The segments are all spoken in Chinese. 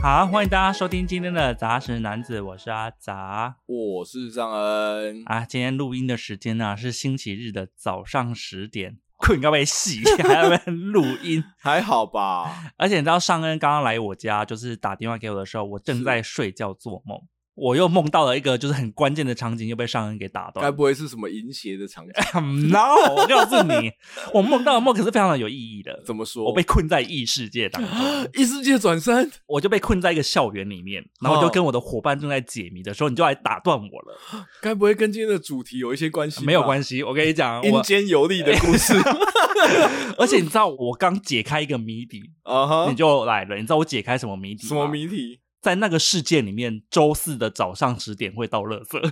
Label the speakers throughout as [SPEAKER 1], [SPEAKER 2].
[SPEAKER 1] 好，欢迎大家收听今天的杂食男子，我是阿杂，
[SPEAKER 2] 我是尚恩
[SPEAKER 1] 啊。今天录音的时间呢、啊、是星期日的早上十点，困要被洗，还要被录音，
[SPEAKER 2] 还好吧？
[SPEAKER 1] 而且你知道尚恩刚刚来我家，就是打电话给我的时候，我正在睡觉做梦。我又梦到了一个就是很关键的场景，又被上恩给打断。
[SPEAKER 2] 该不会是什么淫邪的场景？
[SPEAKER 1] No，我告诉你，我梦到的梦可是非常的有意义的。
[SPEAKER 2] 怎么说？
[SPEAKER 1] 我被困在异世界当中，
[SPEAKER 2] 异世界转身，
[SPEAKER 1] 我就被困在一个校园里面，然后就跟我的伙伴正在解谜的时候，你就来打断我了。
[SPEAKER 2] 该不会跟今天的主题有一些关系？
[SPEAKER 1] 没有关系，我跟你讲，
[SPEAKER 2] 阴间游历的故事。
[SPEAKER 1] 而且你知道，我刚解开一个谜底你就来了。你知道我解开什么谜底？
[SPEAKER 2] 什么谜题？
[SPEAKER 1] 在那个世界里面，周四的早上十点会到垃圾。什
[SPEAKER 2] 么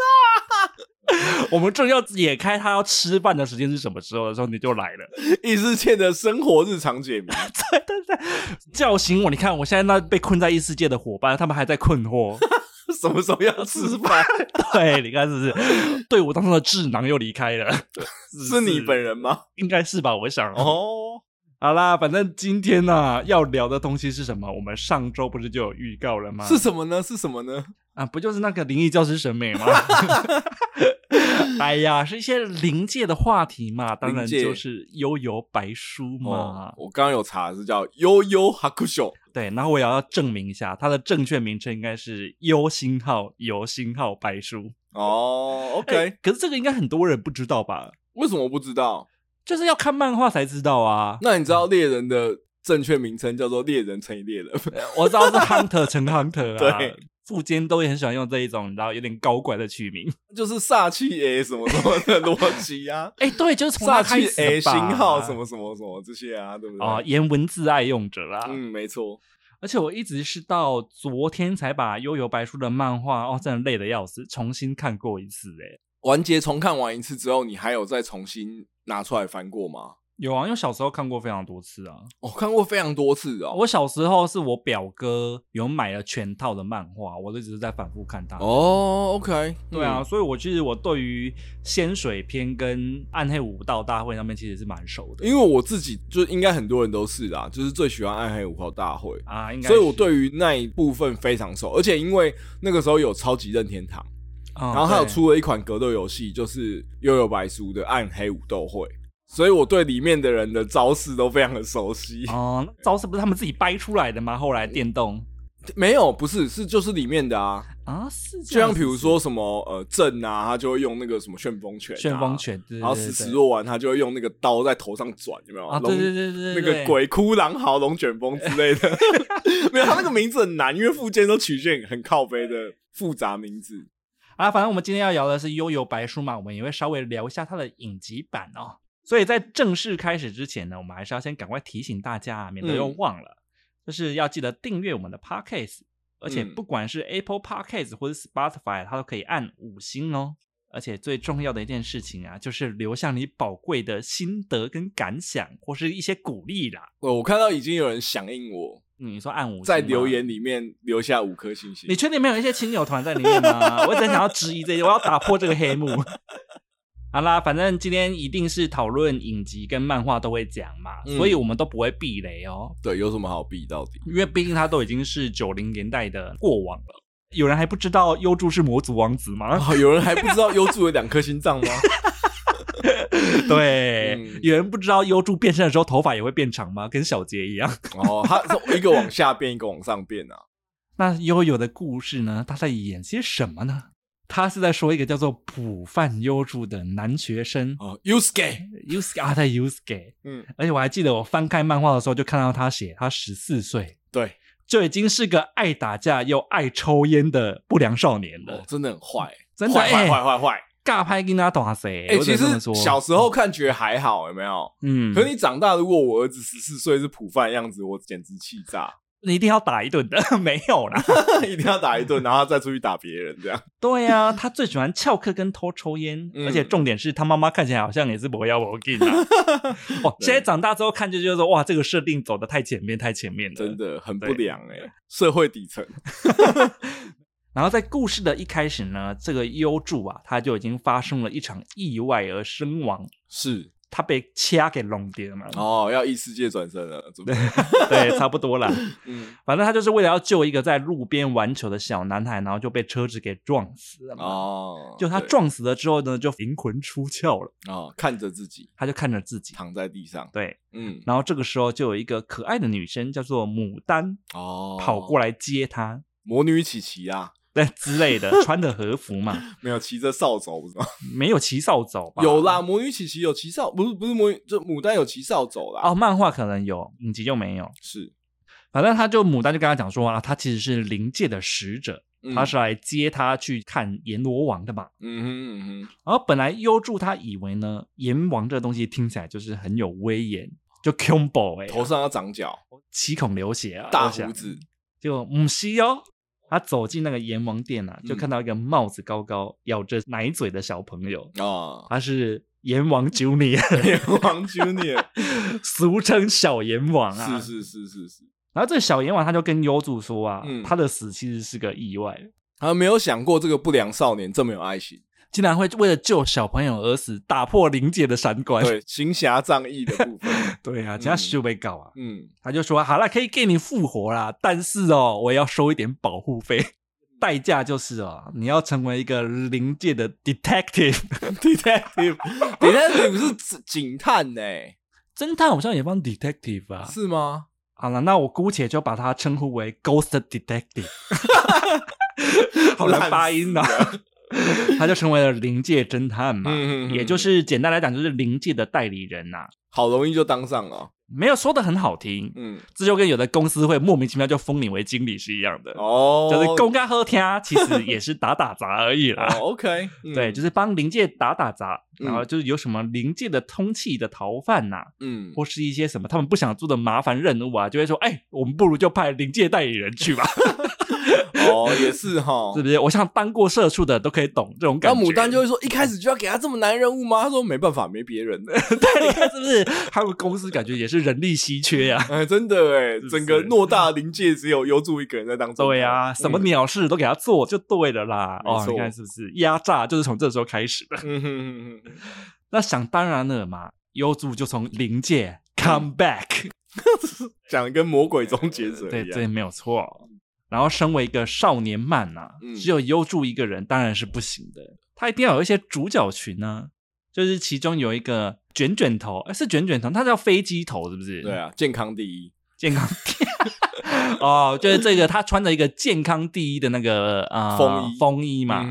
[SPEAKER 2] 啦？
[SPEAKER 1] 我们正要解开他要吃饭的时间是什么时候的时候，你就来了。
[SPEAKER 2] 异世界的生活日常解谜。
[SPEAKER 1] 对对对，叫醒我！你看，我现在那被困在异世界的伙伴，他们还在困惑，
[SPEAKER 2] 什么时候要吃饭？
[SPEAKER 1] 对，你看是不是？队伍当中的智囊又离开了，
[SPEAKER 2] 是，是你本人吗？
[SPEAKER 1] 应该是吧，我想。
[SPEAKER 2] 哦。
[SPEAKER 1] 好啦，反正今天呢、啊、要聊的东西是什么？我们上周不是就有预告了吗？
[SPEAKER 2] 是什么呢？是什么呢？
[SPEAKER 1] 啊，不就是那个灵异教师审美吗？哎呀，是一些灵界的话题嘛，当然就是悠游白书嘛。
[SPEAKER 2] 哦、我刚刚有查，是叫幽游白书。
[SPEAKER 1] 对，然后我也要证明一下，它的正确名称应该是悠星号游星号白书。
[SPEAKER 2] 哦，OK，、
[SPEAKER 1] 欸、可是这个应该很多人不知道吧？
[SPEAKER 2] 为什么不知道？
[SPEAKER 1] 就是要看漫画才知道啊。
[SPEAKER 2] 那你知道猎人的正确名称叫做猎人乘以猎人？
[SPEAKER 1] 我知道是 Hunter 乘 Hunter 啊。
[SPEAKER 2] 对，
[SPEAKER 1] 富坚都也很喜欢用这一种，你知道有点高怪的取名，
[SPEAKER 2] 就是煞气 A 什么什么的逻辑啊。
[SPEAKER 1] 哎、欸，对，就是从煞气
[SPEAKER 2] A 星号什么什么什么这些啊，对不对？
[SPEAKER 1] 啊，言文字爱用者啦。
[SPEAKER 2] 嗯，没错。
[SPEAKER 1] 而且我一直是到昨天才把《悠游白书》的漫画哦，真的累得要死，重新看过一次哎、欸。
[SPEAKER 2] 完结重看完一次之后，你还有再重新拿出来翻过吗？
[SPEAKER 1] 有啊，因为小时候看过非常多次啊。
[SPEAKER 2] 我、哦、看过非常多次啊、哦。
[SPEAKER 1] 我小时候是我表哥有买了全套的漫画，我一直在反复看它。
[SPEAKER 2] 哦，OK，
[SPEAKER 1] 对啊，嗯、所以我其实我对于仙水篇跟暗黑武道大会那边其实是蛮熟的。
[SPEAKER 2] 因为我自己就应该很多人都是啦，就是最喜欢暗黑武道大会
[SPEAKER 1] 啊，应该。
[SPEAKER 2] 所以我对于那一部分非常熟，而且因为那个时候有超级任天堂。然后还有出了一款格斗游戏，就是《悠悠白书》的暗黑武斗会，所以我对里面的人的招式都非常的熟悉。
[SPEAKER 1] 哦，招式不是他们自己掰出来的吗？后来电动
[SPEAKER 2] 没有，不是，是就是里面的啊
[SPEAKER 1] 啊，是
[SPEAKER 2] 就像比如说什么呃阵啊，他就会用那个什么旋风拳，
[SPEAKER 1] 旋风拳，
[SPEAKER 2] 然后死死若丸他就会用那个刀在头上转，有没有？
[SPEAKER 1] 啊，对对对对，
[SPEAKER 2] 那个鬼哭狼嚎龙卷风之类的，没有，他那个名字很难，因为附件都取件很靠背的复杂名字。
[SPEAKER 1] 啊，反正我们今天要聊的是《幽游白书》嘛，我们也会稍微聊一下它的影集版哦。所以在正式开始之前呢，我们还是要先赶快提醒大家，免得又忘了，嗯、就是要记得订阅我们的 Podcast，而且不管是 Apple Podcast 或者 Spotify，它都可以按五星哦。而且最重要的一件事情啊，就是留下你宝贵的心得跟感想，或是一些鼓励啦。
[SPEAKER 2] 哦，我看到已经有人响应我。
[SPEAKER 1] 嗯、你说按五星，
[SPEAKER 2] 在留言里面留下五颗星星。
[SPEAKER 1] 你确定没有一些亲友团在里面吗？我只想要质疑这些，我要打破这个黑幕。好啦，反正今天一定是讨论影集跟漫画都会讲嘛，嗯、所以我们都不会避雷哦。
[SPEAKER 2] 对，有什么好避到底？
[SPEAKER 1] 因为毕竟它都已经是九零年代的过往了。有人还不知道优助是魔族王子吗？
[SPEAKER 2] 哦、有人还不知道优助有两颗心脏吗？
[SPEAKER 1] 对，嗯、有人不知道优助变身的时候头发也会变长吗？跟小杰一样。
[SPEAKER 2] 哦，他是一个往下变，一个往上变啊。
[SPEAKER 1] 那悠悠的故事呢？他在演些什么呢？他是在说一个叫做浦饭优助的男学生
[SPEAKER 2] 哦，Yusuke，Yusuke
[SPEAKER 1] 啊，在 Yusuke。嗯，而且我还记得我翻开漫画的时候，就看到他写他十四岁，
[SPEAKER 2] 对，
[SPEAKER 1] 就已经是个爱打架又爱抽烟的不良少年了。哦、
[SPEAKER 2] 真的很坏，
[SPEAKER 1] 真的坏坏
[SPEAKER 2] 坏坏。
[SPEAKER 1] 尬拍跟他打谁？哎，
[SPEAKER 2] 其实小时候看觉得还好，有没有？嗯。可是你长大，如果我儿子十四岁是浦饭样子，我简直气炸！
[SPEAKER 1] 你一定要打一顿的，没有啦，
[SPEAKER 2] 一定要打一顿，然后再出去打别人，这样。
[SPEAKER 1] 对呀、啊，他最喜欢翘课跟偷抽烟，嗯、而且重点是他妈妈看起来好像也是不要我给啊。哦，现在长大之后看就觉得说，哇，这个设定走的太前面，太前面了，
[SPEAKER 2] 真的很不良哎、欸，社会底层。
[SPEAKER 1] 然后在故事的一开始呢，这个幽助啊，他就已经发生了一场意外而身亡。
[SPEAKER 2] 是，
[SPEAKER 1] 他被掐给弄掉嘛。
[SPEAKER 2] 哦，要异世界转生了，对
[SPEAKER 1] 对，差不多啦。嗯，反正他就是为了要救一个在路边玩球的小男孩，然后就被车子给撞死了嘛。哦，就他撞死了之后呢，就灵魂出窍了。
[SPEAKER 2] 哦，看着自己，
[SPEAKER 1] 他就看着自己
[SPEAKER 2] 躺在地上。
[SPEAKER 1] 对，嗯，然后这个时候就有一个可爱的女生叫做牡丹哦，跑过来接他。
[SPEAKER 2] 魔女琪琪啊。
[SPEAKER 1] 对之类的，穿的和服嘛，
[SPEAKER 2] 没有骑着扫帚，不是吗？
[SPEAKER 1] 没有骑扫帚吧？
[SPEAKER 2] 有啦，魔女琪琪有骑扫，不是不是魔女，就牡丹有骑扫帚啦。
[SPEAKER 1] 哦，漫画可能有，影集就没有。
[SPEAKER 2] 是，
[SPEAKER 1] 反正他就牡丹就跟他讲说啊，他其实是灵界的使者，嗯、他是来接他去看阎罗王的嘛。嗯哼嗯哼。然后本来幽助他以为呢，阎王这个东西听起来就是很有威严，就恐怖哎，
[SPEAKER 2] 头上要长角，
[SPEAKER 1] 七孔流血啊，
[SPEAKER 2] 大胡子，
[SPEAKER 1] 就唔西哦。他走进那个阎王殿啊，就看到一个帽子高高、咬着奶嘴的小朋友啊，他是阎王 Junior，
[SPEAKER 2] 阎王 Junior，
[SPEAKER 1] 俗称小阎王啊。
[SPEAKER 2] 是是是是是。
[SPEAKER 1] 然后这个小阎王他就跟幽助说啊，他的死其实是个意外，
[SPEAKER 2] 他没有想过这个不良少年这么有爱心。
[SPEAKER 1] 竟然会为了救小朋友而死，打破灵界的三观，
[SPEAKER 2] 对，行侠仗义的部分，
[SPEAKER 1] 对啊，这样就被搞啊，嗯，他就说好了，可以给你复活啦，但是哦，我要收一点保护费，代价就是哦，你要成为一个灵界的 detective，detective，detective
[SPEAKER 2] 是警探呢，
[SPEAKER 1] 侦探好像也帮 detective 啊，
[SPEAKER 2] 是吗？
[SPEAKER 1] 好了，那我姑且就把它称呼为 ghost detective，好难发音啊。他就成为了灵界侦探嘛，也就是简单来讲，就是灵界的代理人呐、啊。
[SPEAKER 2] 好容易就当上了，
[SPEAKER 1] 没有说的很好听，嗯，这就跟有的公司会莫名其妙就封你为经理是一样的。哦，就是公干喝天，其实也是打打杂而已啦。
[SPEAKER 2] 哦、OK，、嗯、
[SPEAKER 1] 对，就是帮灵界打打杂，然后就是有什么灵界的通气的逃犯呐、啊，嗯，或是一些什么他们不想做的麻烦任务啊，就会说，哎，我们不如就派灵界代理人去吧。
[SPEAKER 2] 哦，也是哈，
[SPEAKER 1] 是不是？我想当过社畜的都可以懂这种感觉。
[SPEAKER 2] 然后牡丹就会说：“一开始就要给他这么难任务吗？”他说：“没办法，没别人的。”
[SPEAKER 1] 对，你看是不是？他们公司感觉也是人力稀缺呀。
[SPEAKER 2] 哎，真的哎，整个偌大灵界只有优助一个人在当中。
[SPEAKER 1] 对啊，什么鸟事都给他做就对了啦。哦，你看是不是？压榨就是从这时候开始的。嗯哼哼哼。那想当然了嘛，优助就从灵界 come back，
[SPEAKER 2] 讲的跟魔鬼终结者一样。
[SPEAKER 1] 对，这没有错。然后，身为一个少年漫呐，只有优助一个人当然是不行的，他一定要有一些主角群呢。就是其中有一个卷卷头，哎，是卷卷头，他叫飞机头，是不是？
[SPEAKER 2] 对啊，健康第一，
[SPEAKER 1] 健康第一。哦，就是这个，他穿着一个健康第一的那个啊风衣风衣嘛。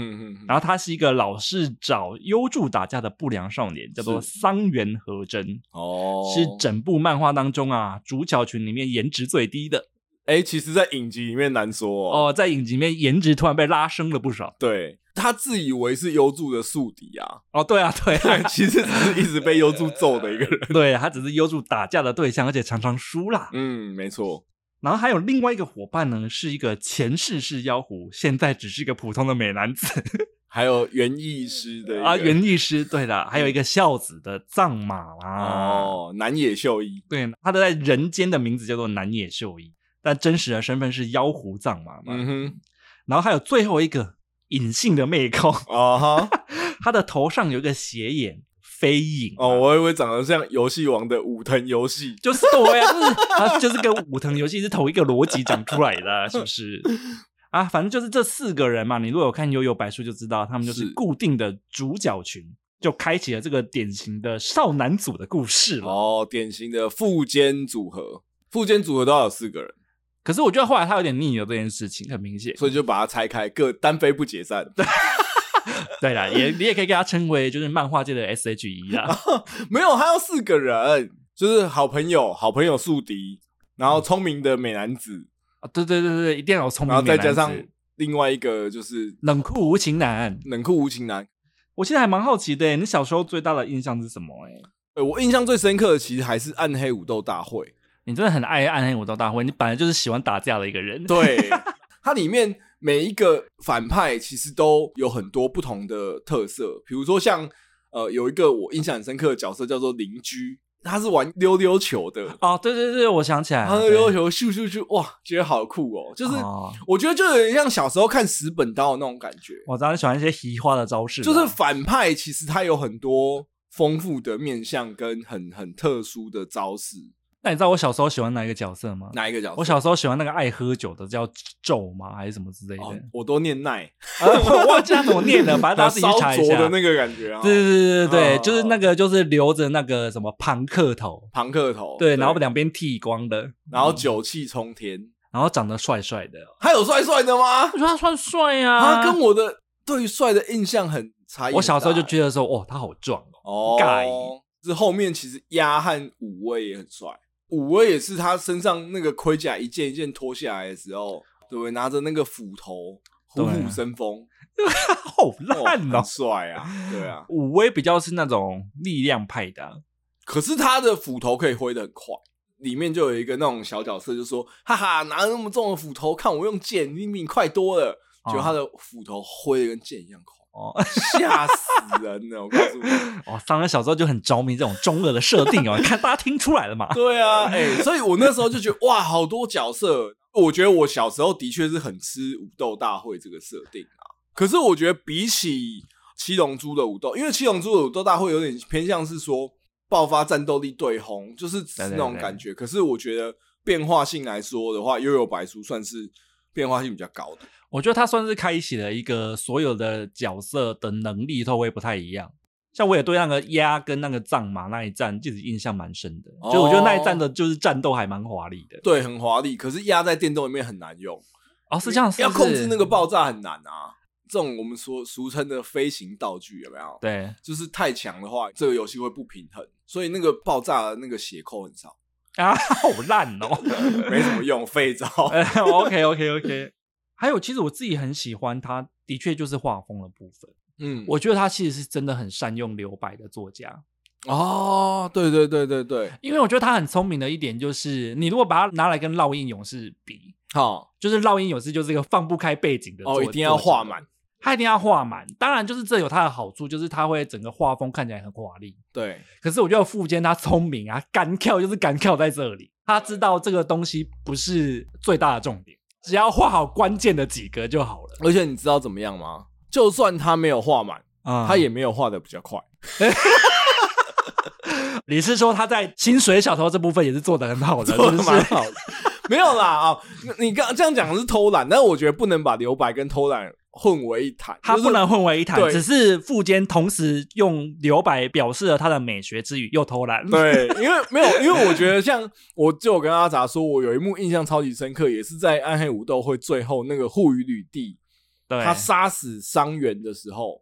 [SPEAKER 1] 然后他是一个老是找优助打架的不良少年，叫做桑原和真。哦，是整部漫画当中啊主角群里面颜值最低的。
[SPEAKER 2] 哎、欸，其实，在影集里面难说
[SPEAKER 1] 哦，哦，在影集里面颜值突然被拉升了不少。
[SPEAKER 2] 对，他自以为是优助的宿敌啊。
[SPEAKER 1] 哦，对啊，对啊，
[SPEAKER 2] 其实只是一直被优助揍的一个人。
[SPEAKER 1] 对，他只是优助打架的对象，而且常常输啦。
[SPEAKER 2] 嗯，没错。
[SPEAKER 1] 然后还有另外一个伙伴呢，是一个前世是妖狐，现在只是一个普通的美男子。
[SPEAKER 2] 还有园艺师的
[SPEAKER 1] 啊，园艺师，对的，还有一个孝子的藏马啦。
[SPEAKER 2] 哦，南野秀一，
[SPEAKER 1] 对，他的在人间的名字叫做南野秀一。但真实的身份是妖狐藏马嘛？嗯哼，然后还有最后一个隐性的妹控啊哈，他的头上有一个斜眼飞影
[SPEAKER 2] 哦，我以为长得像游戏王的武藤游戏，
[SPEAKER 1] 就是对啊，就是他就是跟武藤游戏是同一个逻辑讲出来的，是不是？啊，反正就是这四个人嘛，你如果有看《悠悠白书》就知道，他们就是固定的主角群，就开启了这个典型的少男组的故事了。
[SPEAKER 2] 哦，典型的富坚组合，富坚组合都要有四个人。
[SPEAKER 1] 可是我觉得后来他有点腻了这件事情，很明显，
[SPEAKER 2] 所以就把它拆开，各单飞不解散。对，
[SPEAKER 1] 对啦，也你也可以给他称为就是漫画界的 S H E 啦。
[SPEAKER 2] 没有，他要四个人，就是好朋友，好朋友宿敌，然后聪明的美男子
[SPEAKER 1] 啊，对对对对，一定要有聪明
[SPEAKER 2] 然后再加上另外一个就是
[SPEAKER 1] 冷酷无情男，
[SPEAKER 2] 冷酷无情男。
[SPEAKER 1] 我现在还蛮好奇的，你小时候最大的印象是什么？
[SPEAKER 2] 哎，我印象最深刻的其实还是暗黑武斗大会。
[SPEAKER 1] 你真的很爱暗黑武道大会，你本来就是喜欢打架的一个人。
[SPEAKER 2] 对，它里面每一个反派其实都有很多不同的特色，比如说像呃有一个我印象很深刻的角色叫做邻居，他是玩溜溜球的。
[SPEAKER 1] 哦，对对对，我想起来了，
[SPEAKER 2] 他溜溜球咻咻咻，哇，觉得好酷哦！就是我觉得就有点像小时候看十本刀的那种感觉。
[SPEAKER 1] 我当然喜欢一些奇花的招式，
[SPEAKER 2] 就是反派其实他有很多丰富的面相跟很很特殊的招式。
[SPEAKER 1] 那你知道我小时候喜欢哪一个角色吗？
[SPEAKER 2] 哪一个角色？
[SPEAKER 1] 我小时候喜欢那个爱喝酒的，叫咒吗？还是什么之类的？哦、
[SPEAKER 2] 我都念奈，
[SPEAKER 1] 我忘记他怎么念的，反正大家自己 查一下。
[SPEAKER 2] 的那个感觉啊，
[SPEAKER 1] 对对对对对，哦、就是那个就是留着那个什么庞克头，
[SPEAKER 2] 庞克头，
[SPEAKER 1] 对，然后两边剃光的，
[SPEAKER 2] 然后酒气冲天，
[SPEAKER 1] 然后长得帅帅的。
[SPEAKER 2] 他有帅帅的吗？
[SPEAKER 1] 我觉得他算帅呀，
[SPEAKER 2] 他跟我的对于帅的印象很差异。
[SPEAKER 1] 我小时候就觉得说，哦，他好壮
[SPEAKER 2] 哦，盖。这后面其实鸭和五位也很帅。武威也是他身上那个盔甲一件一件脱下来的时候，对不对？拿着那个斧头，虎虎生风，
[SPEAKER 1] 好烂哦，
[SPEAKER 2] 帅啊！对啊，
[SPEAKER 1] 武威比较是那种力量派的，啊，
[SPEAKER 2] 可是他的斧头可以挥得很快。里面就有一个那种小角色，就说：“哈哈，拿那么重的斧头，看我用剑，你比你快多了。”就他的斧头挥的跟剑一样快。哦，吓死人了！我告诉你，
[SPEAKER 1] 哦，当然小时候就很着迷这种中二的设定哦，你 看大家听出来了嘛？
[SPEAKER 2] 对啊，哎、欸，所以我那时候就觉得哇，好多角色。我觉得我小时候的确是很吃武斗大会这个设定啊。可是我觉得比起七龙珠的武斗，因为七龙珠的武斗大会有点偏向是说爆发战斗力对轰，就是那种感觉。可是我觉得变化性来说的话，幽游白书算是变化性比较高的。
[SPEAKER 1] 我觉得他算是开启了一个所有的角色的能力都会不太一样。像我也对那个鸭跟那个藏马那一战，其实印象蛮深的。哦、就我觉得那一战的就是战斗还蛮华丽的，
[SPEAKER 2] 对，很华丽。可是鸭在电动里面很难用。
[SPEAKER 1] 哦，是这样，是
[SPEAKER 2] 要控制那个爆炸很难啊。这种我们说俗称的飞行道具有没有？
[SPEAKER 1] 对，
[SPEAKER 2] 就是太强的话，这个游戏会不平衡，所以那个爆炸的那个血扣很少
[SPEAKER 1] 啊，好烂哦，
[SPEAKER 2] 没什么用，废招。
[SPEAKER 1] OK OK OK。还有，其实我自己很喜欢他，的确就是画风的部分。嗯，我觉得他其实是真的很善用留白的作家。
[SPEAKER 2] 哦，对对对对对，
[SPEAKER 1] 因为我觉得他很聪明的一点就是，你如果把它拿来跟烙印勇士比，好、哦，就是烙印勇士就是一个放不开背景的作，
[SPEAKER 2] 哦，一定要画满，
[SPEAKER 1] 他一定要画满。当然，就是这有他的好处，就是他会整个画风看起来很华丽。
[SPEAKER 2] 对，
[SPEAKER 1] 可是我觉得富坚他聪明啊，干跳就是干跳在这里，他知道这个东西不是最大的重点。只要画好关键的几格就好了。
[SPEAKER 2] 而且你知道怎么样吗？就算他没有画满，嗯，他也没有画的比较快。
[SPEAKER 1] 你是说他在薪水小偷这部分也是做的很好的，
[SPEAKER 2] 做的蛮好的？没有啦啊、哦，你刚这样讲的是偷懒，但是我觉得不能把留白跟偷懒。混为一谈，
[SPEAKER 1] 他不能混为一谈，就是、只是富坚同时用留白表示了他的美学之余，又偷懒。
[SPEAKER 2] 对，因为没有，因为我觉得像我就跟阿杂说，我有一幕印象超级深刻，也是在暗黑武斗会最后那个户愚吕弟，对，他杀死伤员的时候，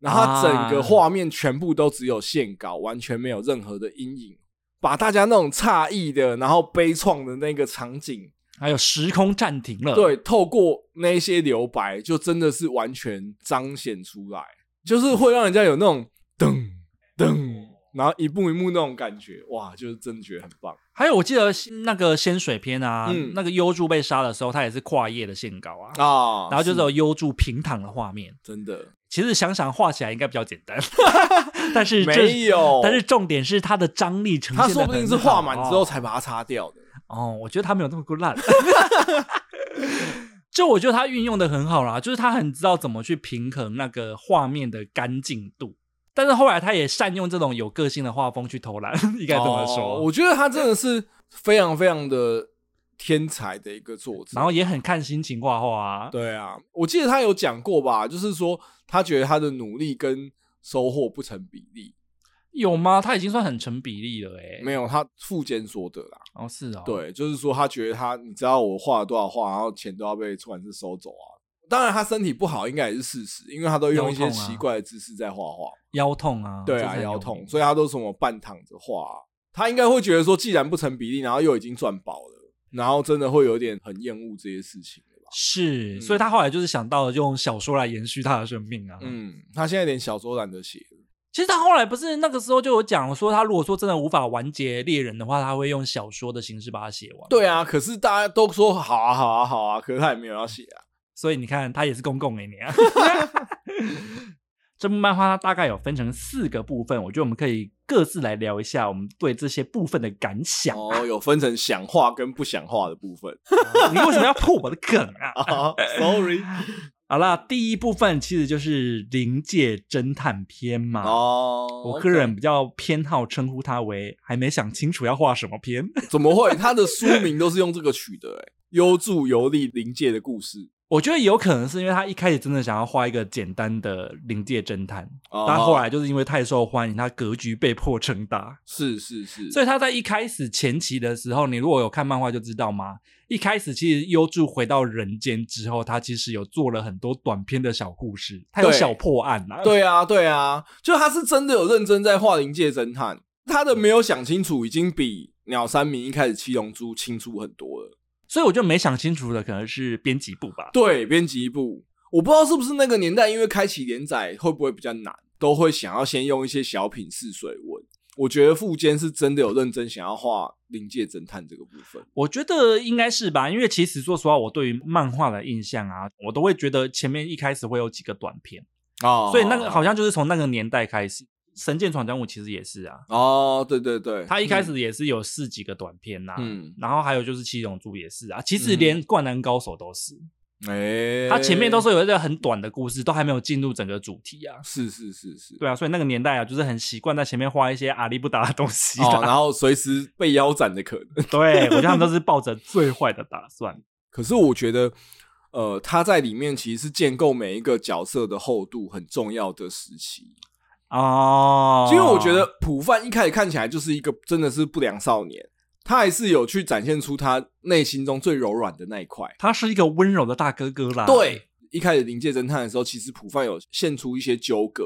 [SPEAKER 2] 然后他整个画面全部都只有线稿，完全没有任何的阴影，把大家那种诧异的，然后悲怆的那个场景。
[SPEAKER 1] 还有时空暂停了，
[SPEAKER 2] 对，透过那些留白，就真的是完全彰显出来，就是会让人家有那种噔噔，然后一幕一幕那种感觉，哇，就是真的觉得很棒。
[SPEAKER 1] 还有，我记得那个仙水篇啊，嗯、那个幽助被杀的时候，他也是跨页的线稿啊，啊、哦，然后就是有幽助平躺的画面，
[SPEAKER 2] 真的。
[SPEAKER 1] 其实想想画起来应该比较简单，但是
[SPEAKER 2] 没有，
[SPEAKER 1] 但是重点是它的张力呈现，
[SPEAKER 2] 他说不定是画满之后才把它擦掉的。
[SPEAKER 1] 哦，我觉得他没有那么够烂，就我觉得他运用的很好啦，就是他很知道怎么去平衡那个画面的干净度，但是后来他也善用这种有个性的画风去偷懒，应该这么说。
[SPEAKER 2] 哦，我觉得他真的是非常非常的天才的一个作者，
[SPEAKER 1] 然后也很看心情画画啊。
[SPEAKER 2] 对啊，我记得他有讲过吧，就是说他觉得他的努力跟收获不成比例。
[SPEAKER 1] 有吗？他已经算很成比例了诶。
[SPEAKER 2] 没有，他附件说的啦。
[SPEAKER 1] 哦，是啊、哦。
[SPEAKER 2] 对，就是说他觉得他，你知道我画了多少画，然后钱都要被出版社收走啊。当然他身体不好应该也是事实，因为他都用一些奇怪的姿势在画画。
[SPEAKER 1] 腰痛啊。
[SPEAKER 2] 对啊，腰痛，所以他都什么半躺着画、啊。他应该会觉得说，既然不成比例，然后又已经赚饱了，然后真的会有点很厌恶这些事情了吧？
[SPEAKER 1] 是，嗯、所以他后来就是想到了用小说来延续他的生命啊。
[SPEAKER 2] 嗯，他现在连小说懒得写。
[SPEAKER 1] 其实他后来不是那个时候就有讲说，他如果说真的无法完结猎人的话，他会用小说的形式把它写完。
[SPEAKER 2] 对啊，可是大家都说好啊，好啊，好啊，可是他也没有要写啊。
[SPEAKER 1] 所以你看，他也是公共给你啊。这部漫画它大概有分成四个部分，我觉得我们可以各自来聊一下我们对这些部分的感想。
[SPEAKER 2] 哦，有分成想画跟不想画的部分。
[SPEAKER 1] 你为什么要破我的梗啊？
[SPEAKER 2] 哦，Sorry。
[SPEAKER 1] 好啦，第一部分其实就是灵界侦探篇嘛。
[SPEAKER 2] 哦，
[SPEAKER 1] 我个人比较偏好称呼它为“还没想清楚要画什么篇”。
[SPEAKER 2] 怎么会？它的书名都是用这个取的、欸？哎，幽助游历灵界的故事。
[SPEAKER 1] 我觉得有可能是因为他一开始真的想要画一个简单的灵界侦探，
[SPEAKER 2] 哦、
[SPEAKER 1] 但后来就是因为太受欢迎，他格局被迫撑大。
[SPEAKER 2] 是是是，
[SPEAKER 1] 所以他在一开始前期的时候，你如果有看漫画就知道吗？一开始其实优助回到人间之后，他其实有做了很多短篇的小故事，他有小破案啊。
[SPEAKER 2] 对啊，对啊，就他是真的有认真在画灵界侦探，他的没有想清楚，已经比鸟山明一开始七龙珠清楚很多了。
[SPEAKER 1] 所以我就没想清楚的可能是编辑部吧。
[SPEAKER 2] 对，编辑部，我不知道是不是那个年代，因为开启连载会不会比较难，都会想要先用一些小品试水文。我觉得富坚是真的有认真想要画灵界侦探这个部分。
[SPEAKER 1] 我觉得应该是吧，因为其实说实话，我对于漫画的印象啊，我都会觉得前面一开始会有几个短片
[SPEAKER 2] 哦，
[SPEAKER 1] 所以那个好像就是从那个年代开始。神剑闯江湖其实也是啊，
[SPEAKER 2] 哦，对对对，
[SPEAKER 1] 他一开始也是有四几个短片呐、啊，
[SPEAKER 2] 嗯，
[SPEAKER 1] 然后还有就是七龙珠也是啊，其实连灌篮高手都是，
[SPEAKER 2] 哎、嗯，
[SPEAKER 1] 他前面都是有一个很短的故事，都还没有进入整个主题啊，
[SPEAKER 2] 是是是是，
[SPEAKER 1] 对啊，所以那个年代啊，就是很习惯在前面画一些阿里不达的东西、啊。
[SPEAKER 2] 哦，然后随时被腰斩的可能，
[SPEAKER 1] 对，我觉得他们都是抱着最坏的打算，
[SPEAKER 2] 可是我觉得，呃，他在里面其实是建构每一个角色的厚度很重要的时期。
[SPEAKER 1] 哦，
[SPEAKER 2] 因为我觉得普范一开始看起来就是一个真的是不良少年，他还是有去展现出他内心中最柔软的那一块。
[SPEAKER 1] 他是一个温柔的大哥哥啦。
[SPEAKER 2] 对，一开始临界侦探的时候，其实普范有现出一些纠葛，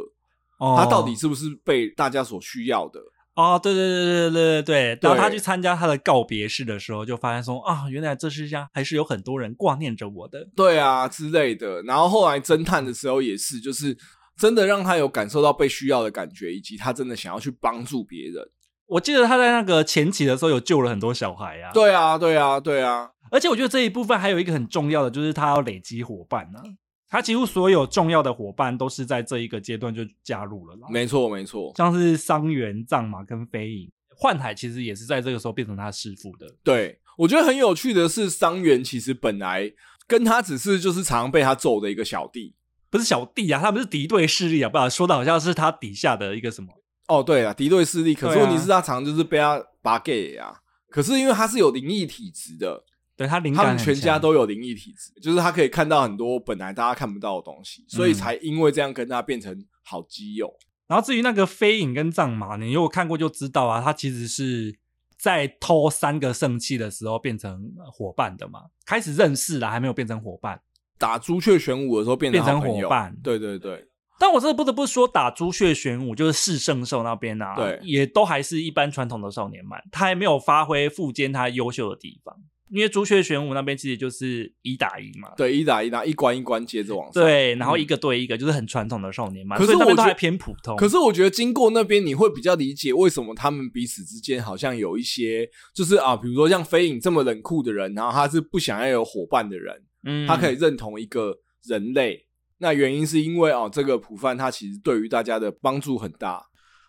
[SPEAKER 1] 哦，
[SPEAKER 2] 他到底是不是被大家所需要的？
[SPEAKER 1] 哦，对对对对对对对。然后他去参加他的告别式的时候，就发现说啊，原来这世上还是有很多人挂念着我的。
[SPEAKER 2] 对啊，之类的。然后后来侦探的时候也是，就是。真的让他有感受到被需要的感觉，以及他真的想要去帮助别人。
[SPEAKER 1] 我记得他在那个前期的时候有救了很多小孩啊。
[SPEAKER 2] 对啊，对啊，对啊。
[SPEAKER 1] 而且我觉得这一部分还有一个很重要的，就是他要累积伙伴呢、啊。他几乎所有重要的伙伴都是在这一个阶段就加入了。
[SPEAKER 2] 没错，没错。
[SPEAKER 1] 像是桑原、藏马跟飞影，幻海其实也是在这个时候变成他师傅的。
[SPEAKER 2] 对，我觉得很有趣的是，桑原其实本来跟他只是就是常常被他揍的一个小弟。
[SPEAKER 1] 不是小弟啊，他们是敌对势力啊，不然说的好像是他底下的一个什么？
[SPEAKER 2] 哦，对啊，敌对势力。可是问题是，他常常就是被他拔 gay 啊。可是因为他是有灵异体质的，
[SPEAKER 1] 对他灵感，
[SPEAKER 2] 他们全家都有灵异体质，就是他可以看到很多本来大家看不到的东西，所以才因为这样跟他变成好基友。
[SPEAKER 1] 嗯、然后至于那个飞影跟藏马，你如果看过就知道啊，他其实是在偷三个圣器的时候变成伙伴的嘛，开始认识了，还没有变成伙伴。
[SPEAKER 2] 打朱雀玄武的时候变成好朋友，
[SPEAKER 1] 变成伙伴，
[SPEAKER 2] 对对对。
[SPEAKER 1] 但我真的不得不说，打朱雀玄武就是四圣兽那边啊，
[SPEAKER 2] 对，
[SPEAKER 1] 也都还是一般传统的少年漫，他还没有发挥富坚他优秀的地方。因为朱雀玄武那边其实就是一打一嘛，
[SPEAKER 2] 对，一打一，然后一关一关接着往上，
[SPEAKER 1] 对，然后一个对一个，就是很传统的少年漫。
[SPEAKER 2] 可是我觉得
[SPEAKER 1] 还偏普通。
[SPEAKER 2] 可是我觉得经过那边，你会比较理解为什么他们彼此之间好像有一些，就是啊，比如说像飞影这么冷酷的人，然后他是不想要有伙伴的人，嗯，他可以认同一个。人类，那原因是因为哦，这个普范他其实对于大家的帮助很大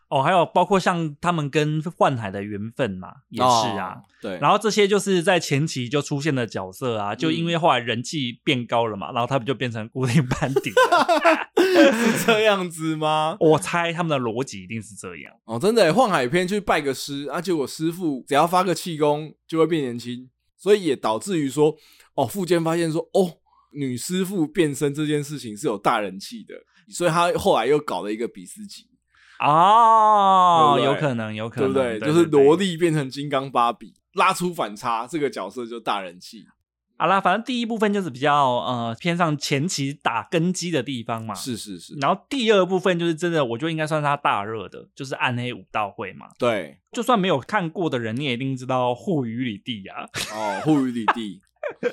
[SPEAKER 1] 哦，还有包括像他们跟幻海的缘分嘛，也是啊，
[SPEAKER 2] 哦、对。
[SPEAKER 1] 然后这些就是在前期就出现的角色啊，就因为后来人气变高了嘛，嗯、然后他们就变成固定班底了，
[SPEAKER 2] 是这样子吗？
[SPEAKER 1] 我猜他们的逻辑一定是这样
[SPEAKER 2] 哦，真的，幻海篇去拜个师，啊，结果师傅只要发个气功就会变年轻，所以也导致于说，哦，富坚发现说，哦。女师傅变身这件事情是有大人气的，所以他后来又搞了一个比斯吉
[SPEAKER 1] 哦，有可能，有可能，
[SPEAKER 2] 对不对？
[SPEAKER 1] 对对对，
[SPEAKER 2] 就是萝莉变成金刚芭比，拉出反差，这个角色就大人气。
[SPEAKER 1] 好啦，反正第一部分就是比较呃偏上前期打根基的地方嘛，
[SPEAKER 2] 是是是。
[SPEAKER 1] 然后第二部分就是真的，我觉得应该算是他大热的，就是暗黑武道会嘛。
[SPEAKER 2] 对，
[SPEAKER 1] 就算没有看过的人，你也一定知道护宇里地呀。
[SPEAKER 2] 哦，护宇里地。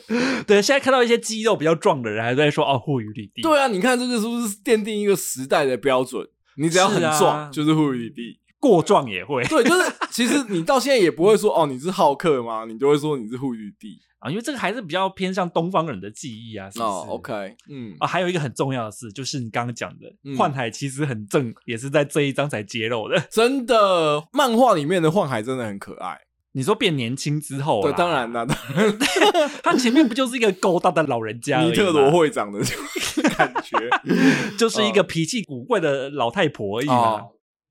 [SPEAKER 1] 对，现在看到一些肌肉比较壮的人，还在说哦，护宇里地。
[SPEAKER 2] 对啊，你看这个是不是奠定一个时代的标准？你只要很壮，啊、就是护宇里地，
[SPEAKER 1] 过壮也会。
[SPEAKER 2] 对，就是其实你到现在也不会说哦，你是浩克吗？你就会说你是护宇里地
[SPEAKER 1] 啊，因为这个还是比较偏向东方人的记忆啊。是是
[SPEAKER 2] 哦，OK，嗯
[SPEAKER 1] 啊，还有一个很重要的事，就是你刚刚讲的幻、嗯、海其实很正，也是在这一章才揭露的。
[SPEAKER 2] 真的，漫画里面的幻海真的很可爱。
[SPEAKER 1] 你说变年轻之后，
[SPEAKER 2] 对，当然了，
[SPEAKER 1] 他前面不就是一个勾搭的老人家？
[SPEAKER 2] 尼特罗会长的，感觉，
[SPEAKER 1] 就是一个脾气古怪的老太婆而已嘛。哦、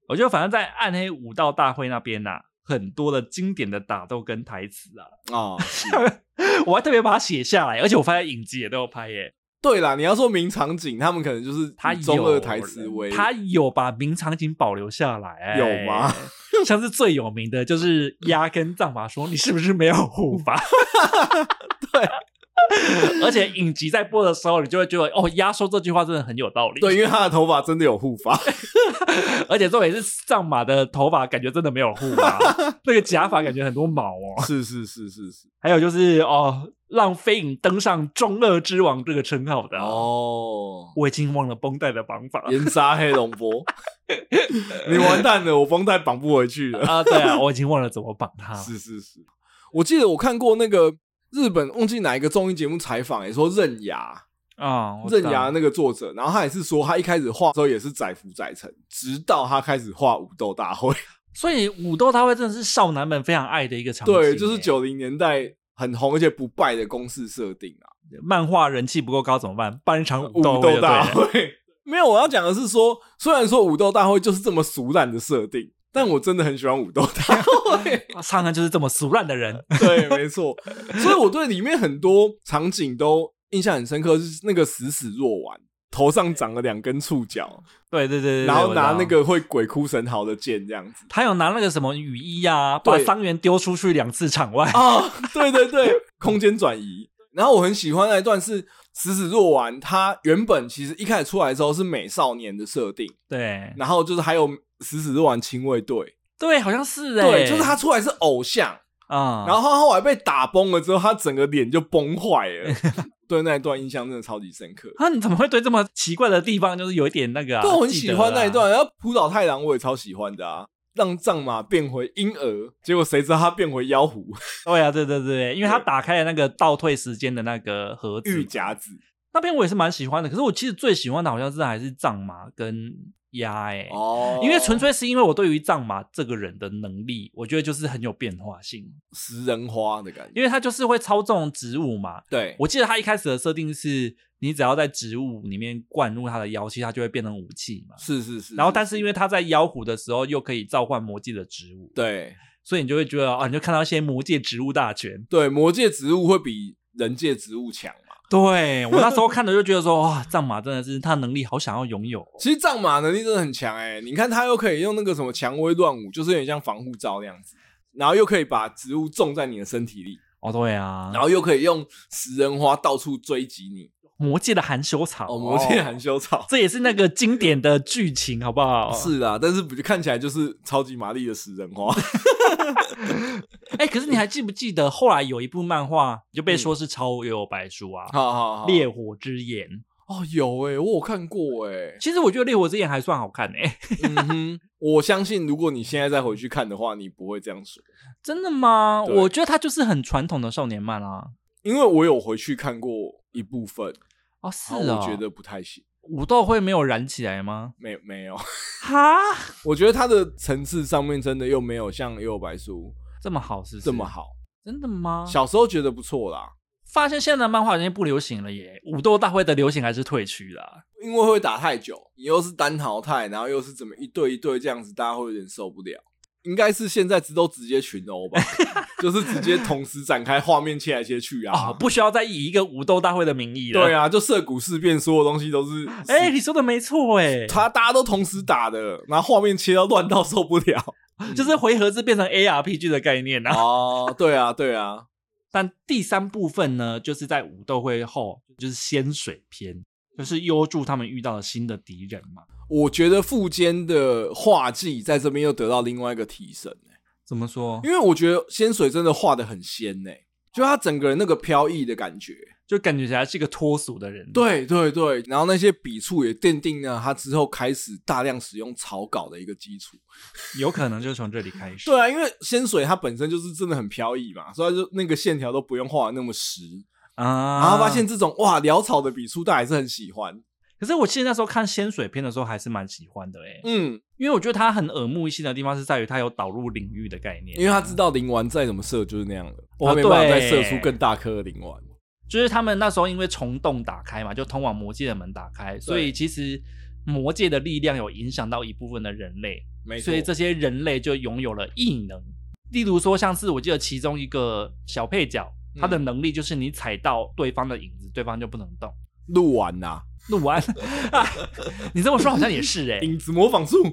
[SPEAKER 1] 我觉得反正在暗黑武道大会那边呐、啊，很多的经典的打斗跟台词啊，
[SPEAKER 2] 哦，
[SPEAKER 1] 我还特别把它写下来，而且我发现影集也都有拍耶。
[SPEAKER 2] 对啦，你要说名场景，他们可能就是他中二台词为
[SPEAKER 1] 他有把名场景保留下来、欸，
[SPEAKER 2] 有吗？
[SPEAKER 1] 像是最有名的就是鸭跟藏马说：“你是不是没有护法？” 对。而且影集在播的时候，你就会觉得哦，压缩这句话真的很有道理。
[SPEAKER 2] 对，因为他的头发真的有护发，
[SPEAKER 1] 而且重点是上马的头发感觉真的没有护发，那个假发感觉很多毛哦。
[SPEAKER 2] 是是是是是。
[SPEAKER 1] 还有就是哦，让飞影登上中二之王这个称号的哦，我已经忘了绷带的绑法。
[SPEAKER 2] 炎杀黑龙波，你完蛋了，我绷带绑不回去了
[SPEAKER 1] 啊！对啊，我已经忘了怎么绑它。
[SPEAKER 2] 是是是，我记得我看过那个。日本忘记哪一个综艺节目采访，也说刃牙啊，刃牙那个作者，然后他也是说，他一开始画的时候也是载浮载沉，直到他开始画武斗大会，
[SPEAKER 1] 所以武斗大会真的是少男们非常爱的一个场景。
[SPEAKER 2] 对，就是九零年代很红而且不败的公式设定啊。
[SPEAKER 1] 漫画人气不够高怎么办？办一场武
[SPEAKER 2] 斗大会。没有，我要讲的是说，虽然说武斗大会就是这么俗烂的设定。但我真的很喜欢武斗大会，
[SPEAKER 1] 常常 就是这么俗烂的人。
[SPEAKER 2] 对，没错。所以我对里面很多场景都印象很深刻，是那个死死若丸头上长了两根触角，
[SPEAKER 1] 对对对，
[SPEAKER 2] 然后拿那个会鬼哭神嚎的剑这样子。
[SPEAKER 1] 他有拿那个什么雨衣啊，把伤员丢出去两次场外
[SPEAKER 2] 啊，对对对，空间转移。然后我很喜欢那一段是死死若丸，他原本其实一开始出来的时候是美少年的设定，
[SPEAKER 1] 对，
[SPEAKER 2] 然后就是还有。死死若丸亲卫队，
[SPEAKER 1] 对，好像是哎，
[SPEAKER 2] 对，就是他出来是偶像啊，嗯、然后他后来被打崩了之后，他整个脸就崩坏了。对那一段印象真的超级深刻。
[SPEAKER 1] 啊，你怎么会对这么奇怪的地方就是有一点那个啊？
[SPEAKER 2] 对，我很喜欢那一段。然后浦岛太郎我也超喜欢的啊，让藏马变回婴儿，结果谁知道他变回妖狐？
[SPEAKER 1] 对啊，对对对，因为他打开了那个倒退时间的那个盒子，
[SPEAKER 2] 玉夹子
[SPEAKER 1] 那边我也是蛮喜欢的。可是我其实最喜欢的好像是还是藏马跟。鸭哎，欸哦，因为纯粹是因为我对于藏马这个人的能力，我觉得就是很有变化性，
[SPEAKER 2] 食人花的感觉，
[SPEAKER 1] 因为他就是会操纵植物嘛。
[SPEAKER 2] 对，
[SPEAKER 1] 我记得他一开始的设定是，你只要在植物里面灌入他的妖气，他就会变成武器嘛。
[SPEAKER 2] 是是是。
[SPEAKER 1] 然后，但是因为他在妖狐的时候又可以召唤魔界的植物，
[SPEAKER 2] 对，
[SPEAKER 1] 所以你就会觉得啊，你就看到一些魔界植物大全。
[SPEAKER 2] 对，魔界植物会比人界植物强。
[SPEAKER 1] 对，我那时候看的就觉得说，哇，藏马真的是他能力好想要拥有。
[SPEAKER 2] 其实藏马能力真的很强哎，你看他又可以用那个什么蔷薇乱舞，就是有点像防护罩那样子，然后又可以把植物种在你的身体里。
[SPEAKER 1] 哦，对啊，
[SPEAKER 2] 然后又可以用食人花到处追击你。
[SPEAKER 1] 魔界的含羞草，
[SPEAKER 2] 哦，魔界的含羞草，
[SPEAKER 1] 这也是那个经典的剧情，好不好？
[SPEAKER 2] 是啊，但是不就看起来就是超级玛丽的食人花。
[SPEAKER 1] 哎、欸，可是你还记不记得后来有一部漫画就被说是超有白书啊？
[SPEAKER 2] 好好好，
[SPEAKER 1] 烈火之眼
[SPEAKER 2] 哦，有哎、欸，我有看过哎、欸。
[SPEAKER 1] 其实我觉得烈火之眼还算好看哎、欸。
[SPEAKER 2] 嗯哼，我相信如果你现在再回去看的话，你不会这样说。
[SPEAKER 1] 真的吗？我觉得它就是很传统的少年漫啊。
[SPEAKER 2] 因为我有回去看过一部分。
[SPEAKER 1] 哦，是啊，
[SPEAKER 2] 我觉得不太行。
[SPEAKER 1] 武斗会没有燃起来吗？
[SPEAKER 2] 没没有。
[SPEAKER 1] 哈，
[SPEAKER 2] 我觉得它的层次上面真的又没有像《幽游白书》
[SPEAKER 1] 这么好，是
[SPEAKER 2] 这么好。
[SPEAKER 1] 真的吗？
[SPEAKER 2] 小时候觉得不错啦，
[SPEAKER 1] 发现现在的漫画已经不流行了耶。武斗大会的流行还是退去了，
[SPEAKER 2] 因为会打太久，你又是单淘汰，然后又是怎么一对一对这样子，大家会有点受不了。应该是现在都直接群殴吧，就是直接同时展开画面切来切去啊，
[SPEAKER 1] 哦，不需要再以一个武斗大会的名义了。
[SPEAKER 2] 对啊，就涉谷事变，所有东西都是。
[SPEAKER 1] 哎、欸，你说的没错哎，
[SPEAKER 2] 他大家都同时打的，然后画面切到乱到受不了，
[SPEAKER 1] 就是回合制变成 ARPG 的概念啊。
[SPEAKER 2] 哦，对啊，对啊。
[SPEAKER 1] 但第三部分呢，就是在武斗会后，就是仙水篇，就是幽助他们遇到了新的敌人嘛。
[SPEAKER 2] 我觉得富坚的画技在这边又得到另外一个提升。
[SPEAKER 1] 怎么说？
[SPEAKER 2] 因为我觉得仙水真的画的很仙呢，就他整个人那个飘逸的感觉，
[SPEAKER 1] 就感觉起来是一个脱俗的人。
[SPEAKER 2] 对对对，然后那些笔触也奠定了他之后开始大量使用草稿的一个基础。
[SPEAKER 1] 有可能就是从这里开始。
[SPEAKER 2] 对啊，因为仙水它本身就是真的很飘逸嘛，所以就那个线条都不用画的那么实啊。然后发现这种哇潦草的笔触，他还是很喜欢。
[SPEAKER 1] 可是我记得那时候看仙水篇的时候，还是蛮喜欢的诶、欸、
[SPEAKER 2] 嗯，
[SPEAKER 1] 因为我觉得他很耳目一新的地方是在于他有导入领域的概念，
[SPEAKER 2] 因为他知道灵丸再怎么射就是那样的，我、哦、没办法再射出更大颗的灵丸。
[SPEAKER 1] 就是他们那时候因为虫洞打开嘛，就通往魔界的门打开，所以其实魔界的力量有影响到一部分的人类，
[SPEAKER 2] 没错。
[SPEAKER 1] 所以这些人类就拥有了异能，例如说像是我记得其中一个小配角，他的能力就是你踩到对方的影子，对方就不能动。
[SPEAKER 2] 鹿丸呐，
[SPEAKER 1] 鹿丸，你这么说好像也是哎、欸，
[SPEAKER 2] 影子模仿术。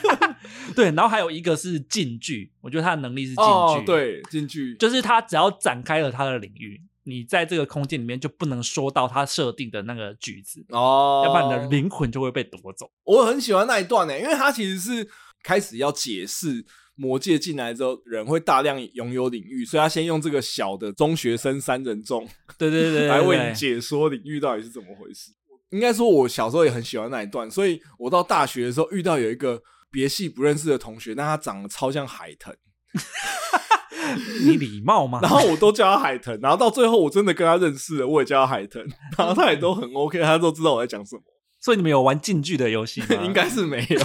[SPEAKER 1] 对，然后还有一个是近距，我觉得他的能力是近距，
[SPEAKER 2] 哦、对，近距
[SPEAKER 1] 就是他只要展开了他的领域，你在这个空间里面就不能说到他设定的那个句子哦，要不然你的灵魂就会被夺走。
[SPEAKER 2] 我很喜欢那一段呢，因为他其实是开始要解释魔界进来之后人会大量拥有领域，所以他先用这个小的中学生三人众，
[SPEAKER 1] 对对对，对，
[SPEAKER 2] 来为你解说领域到底是怎么回事。应该说，我小时候也很喜欢那一段，所以我到大学的时候遇到有一个。别系不认识的同学，但他长得超像海豚。
[SPEAKER 1] 你礼貌吗？
[SPEAKER 2] 然后我都叫他海豚，然后到最后我真的跟他认识了，我也叫他海豚，然后他也都很 OK，他都知道我在讲什么。
[SPEAKER 1] 所以你们有玩近距的游戏吗？
[SPEAKER 2] 应该是没有。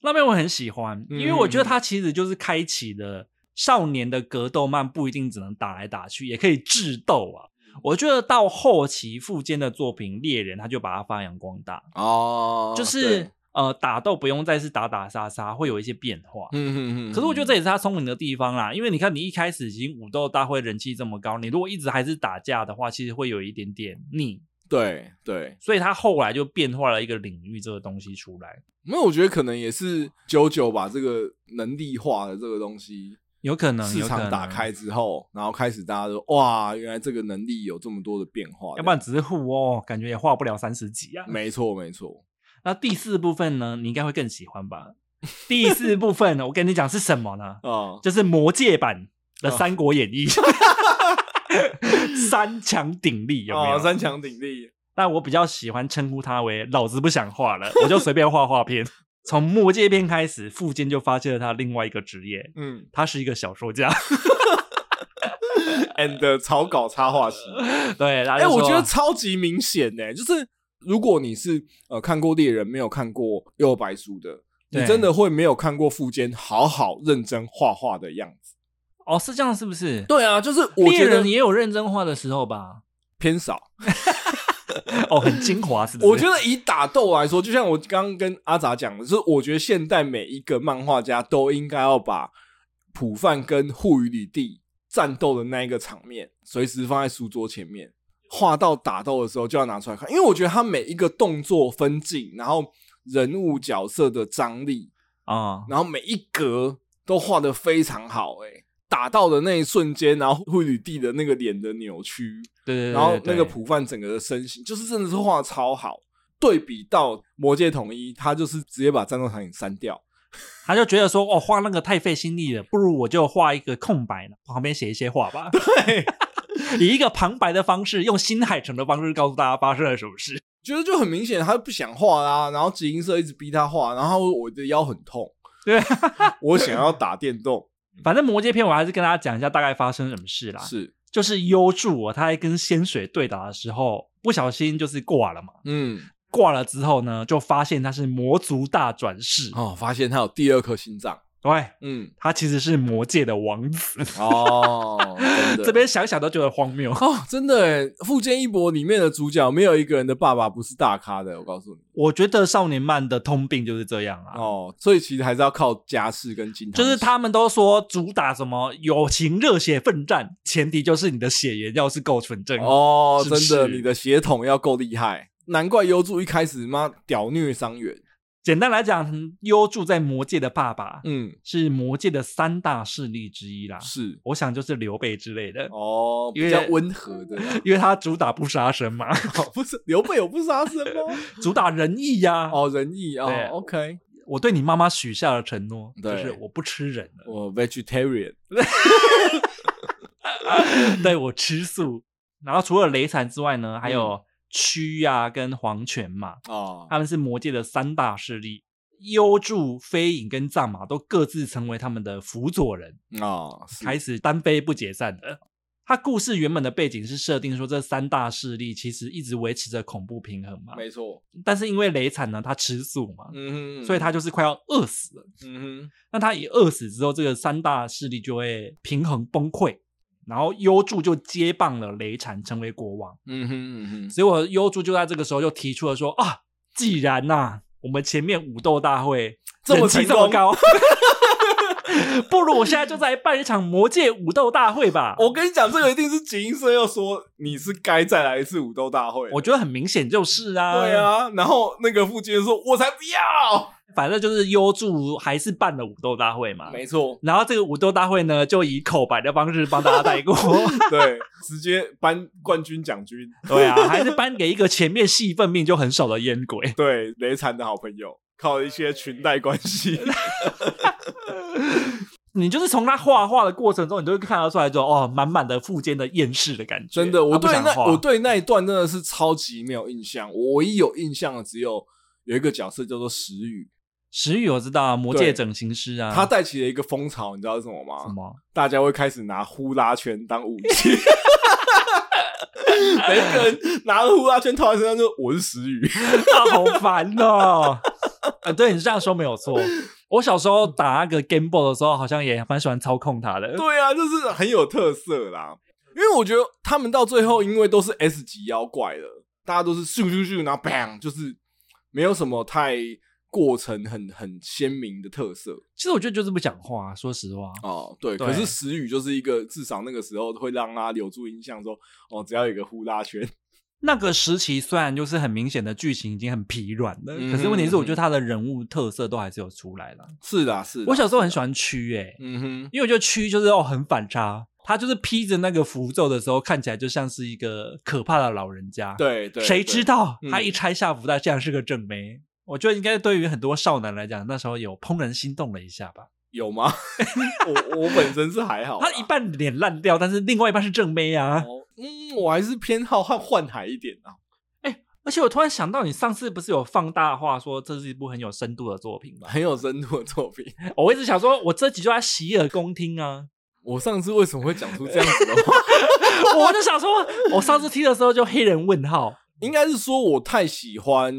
[SPEAKER 1] 那边我很喜欢，因为我觉得他其实就是开启了少年的格斗漫，不一定只能打来打去，也可以智斗啊。我觉得到后期富坚的作品《猎人》，他就把它发扬光大哦，就是。呃，打斗不用再是打打杀杀，会有一些变化。嗯嗯嗯。可是我觉得这也是他聪明的地方啦，因为你看，你一开始已经武斗大会人气这么高，你如果一直还是打架的话，其实会有一点点腻。
[SPEAKER 2] 对对。所
[SPEAKER 1] 以他后来就变化了一个领域这个东西出来。
[SPEAKER 2] 没有，我觉得可能也是 JoJo 把这个能力化的这个东西，
[SPEAKER 1] 有可能
[SPEAKER 2] 市场打开之后，然后开始大家都哇，原来这个能力有这么多的变化。
[SPEAKER 1] 要不然只是互哦，感觉也画不了三十集啊。
[SPEAKER 2] 没错，没错。
[SPEAKER 1] 那第四部分呢？你应该会更喜欢吧？第四部分呢，我跟你讲是什么呢？哦，就是魔界版的《三国演义》哦，三强鼎立有没有？
[SPEAKER 2] 哦，三强鼎立。
[SPEAKER 1] 但我比较喜欢称呼他为“老子不想画了”，我就随便画画片。从魔界篇开始，富坚就发现了他另外一个职业，嗯，他是一个小说家
[SPEAKER 2] ，and 草稿插画师。对，哎、欸，我觉得超级明显呢，就是。如果你是呃看过猎人没有看过又白书的，你真的会没有看过富坚好好认真画画的样子。
[SPEAKER 1] 哦，是这样是不是？
[SPEAKER 2] 对啊，就是我觉得
[SPEAKER 1] 猎人也有认真画的时候吧，
[SPEAKER 2] 偏少。
[SPEAKER 1] 哦，很精华是不是？
[SPEAKER 2] 我觉得以打斗来说，就像我刚刚跟阿杂讲的，就是我觉得现代每一个漫画家都应该要把普饭跟户愚吕弟战斗的那一个场面随时放在书桌前面。画到打斗的时候就要拿出来看，因为我觉得他每一个动作分镜，然后人物角色的张力啊，然后每一格都画得非常好。诶，打到的那一瞬间，然后户愚吕弟的那个脸的扭曲，对对，然后那个普范整个的身形，就是真的是画得超好。对比到魔界统一，他就是直接把战斗场景删掉，
[SPEAKER 1] 他就觉得说，哦，画那个太费心力了，不如我就画一个空白，旁边写一些话吧。
[SPEAKER 2] 对。
[SPEAKER 1] 以一个旁白的方式，用新海诚的方式告诉大家发生了什么事，
[SPEAKER 2] 觉得就很明显，他不想画啦。然后集英社一直逼他画，然后我的腰很痛，对，我想要打电动。
[SPEAKER 1] 反正魔界篇我还是跟大家讲一下大概发生什么事啦。
[SPEAKER 2] 是，
[SPEAKER 1] 就是幽助啊，他在跟仙水对打的时候，不小心就是挂了嘛。嗯，挂了之后呢，就发现他是魔族大转世
[SPEAKER 2] 哦，发现他有第二颗心脏。
[SPEAKER 1] 对，嗯，他其实是魔界的王子哦。这边想想都觉得荒谬
[SPEAKER 2] 哦，真的哎。富坚义博里面的主角没有一个人的爸爸不是大咖的，我告诉你。
[SPEAKER 1] 我觉得少年漫的通病就是这样啊。
[SPEAKER 2] 哦，所以其实还是要靠家世跟金。
[SPEAKER 1] 就是他们都说主打什么友情、热血奋战，前提就是你的血缘要是够纯正
[SPEAKER 2] 哦。是是真的，你的血统要够厉害。难怪优助一开始妈屌虐伤员。
[SPEAKER 1] 简单来讲，幽助在魔界的爸爸，嗯，是魔界的三大势力之一啦。
[SPEAKER 2] 是，
[SPEAKER 1] 我想就是刘备之类的
[SPEAKER 2] 哦，比较温和的，
[SPEAKER 1] 因为他主打不杀生嘛。
[SPEAKER 2] 哦、不是刘备有不杀生吗？
[SPEAKER 1] 主打仁义呀。
[SPEAKER 2] 哦，仁义啊。OK，
[SPEAKER 1] 我对你妈妈许下了承诺，就是我不吃人了，
[SPEAKER 2] 我 vegetarian。
[SPEAKER 1] 对，我吃素。然后除了雷禅之外呢，还有、嗯。区呀，跟黄泉嘛，哦，他们是魔界的三大势力。幽助、飞影跟藏马都各自成为他们的辅佐人哦，开始单飞不解散的。他故事原本的背景是设定说，这三大势力其实一直维持着恐怖平衡嘛，
[SPEAKER 2] 没错。
[SPEAKER 1] 但是因为雷惨呢，他吃素嘛，嗯哼，所以他就是快要饿死了，嗯哼。那他一饿死之后，这个三大势力就会平衡崩溃。然后幽助就接棒了雷禅成为国王。
[SPEAKER 2] 嗯哼嗯哼，
[SPEAKER 1] 结果幽助就在这个时候就提出了说啊，既然呐、啊，我们前面武斗大会
[SPEAKER 2] 这么成功，这么高。
[SPEAKER 1] 不如我现在就再来办一场魔界武斗大会吧！
[SPEAKER 2] 我跟你讲，这个一定是吉英社要说你是该再来一次武斗大会。
[SPEAKER 1] 我觉得很明显就是啊，
[SPEAKER 2] 对啊。然后那个富坚说：“我才不要！”
[SPEAKER 1] 反正就是优助还是办了武斗大会嘛，
[SPEAKER 2] 没错。
[SPEAKER 1] 然后这个武斗大会呢，就以口白的方式帮大家带过，
[SPEAKER 2] 对，直接颁冠军奖军。
[SPEAKER 1] 对啊，还是颁给一个前面戏份命就很少的烟鬼，
[SPEAKER 2] 对，雷残的好朋友，靠一些裙带关系。
[SPEAKER 1] 你就是从他画画的过程中，你就会看得出来，就哦，满满的富坚的厌世的感觉。
[SPEAKER 2] 真的，我对那我对那一段真的是超级没有印象。我唯一有印象的只有有一个角色叫做石宇。
[SPEAKER 1] 石宇我知道啊，魔界整形师啊，
[SPEAKER 2] 他带起了一个风潮，你知道是什么吗？
[SPEAKER 1] 什么？
[SPEAKER 2] 大家会开始拿呼啦圈当武器。每个人拿着呼啦圈套在身上，就我是石宇，
[SPEAKER 1] 他 好烦哦。啊，对，你是这样说没有错。我小时候打那个 Game Boy 的时候，好像也蛮喜欢操控它的。
[SPEAKER 2] 对啊，就是很有特色啦。因为我觉得他们到最后，因为都是 S 级妖怪了，大家都是咻咻咻，然后 bang，就是没有什么太过程很很鲜明的特色。
[SPEAKER 1] 其实我觉得就是不讲话，说实话。
[SPEAKER 2] 哦，对。对，可是时雨就是一个，至少那个时候会让他留住印象，说哦，只要有一个呼啦圈。
[SPEAKER 1] 那个时期虽然就是很明显的剧情已经很疲软了，嗯、可是问题是我觉得他的人物特色都还是有出来了。
[SPEAKER 2] 是的，是的。
[SPEAKER 1] 我小时候很喜欢蛆诶、欸，嗯哼，因为我觉得蛆就是哦很反差，他就是披着那个符咒的时候看起来就像是一个可怕的老人家。
[SPEAKER 2] 对对，
[SPEAKER 1] 谁知道他一拆下福袋，竟然是个正妹。嗯、我觉得应该对于很多少男来讲，那时候有怦然心动了一下吧？
[SPEAKER 2] 有吗？我我本身是还好，
[SPEAKER 1] 他一半脸烂掉，但是另外一半是正妹啊。
[SPEAKER 2] 哦、嗯，我还是偏好幻幻海一点啊。
[SPEAKER 1] 而且我突然想到，你上次不是有放大话说这是一部很有深度的作品吗？
[SPEAKER 2] 很有深度的作品。
[SPEAKER 1] 我一直想说，我这集就在洗耳恭听啊。
[SPEAKER 2] 我上次为什么会讲出这样子的话？
[SPEAKER 1] 我就想说，我上次听的时候就黑人问号，
[SPEAKER 2] 应该是说我太喜欢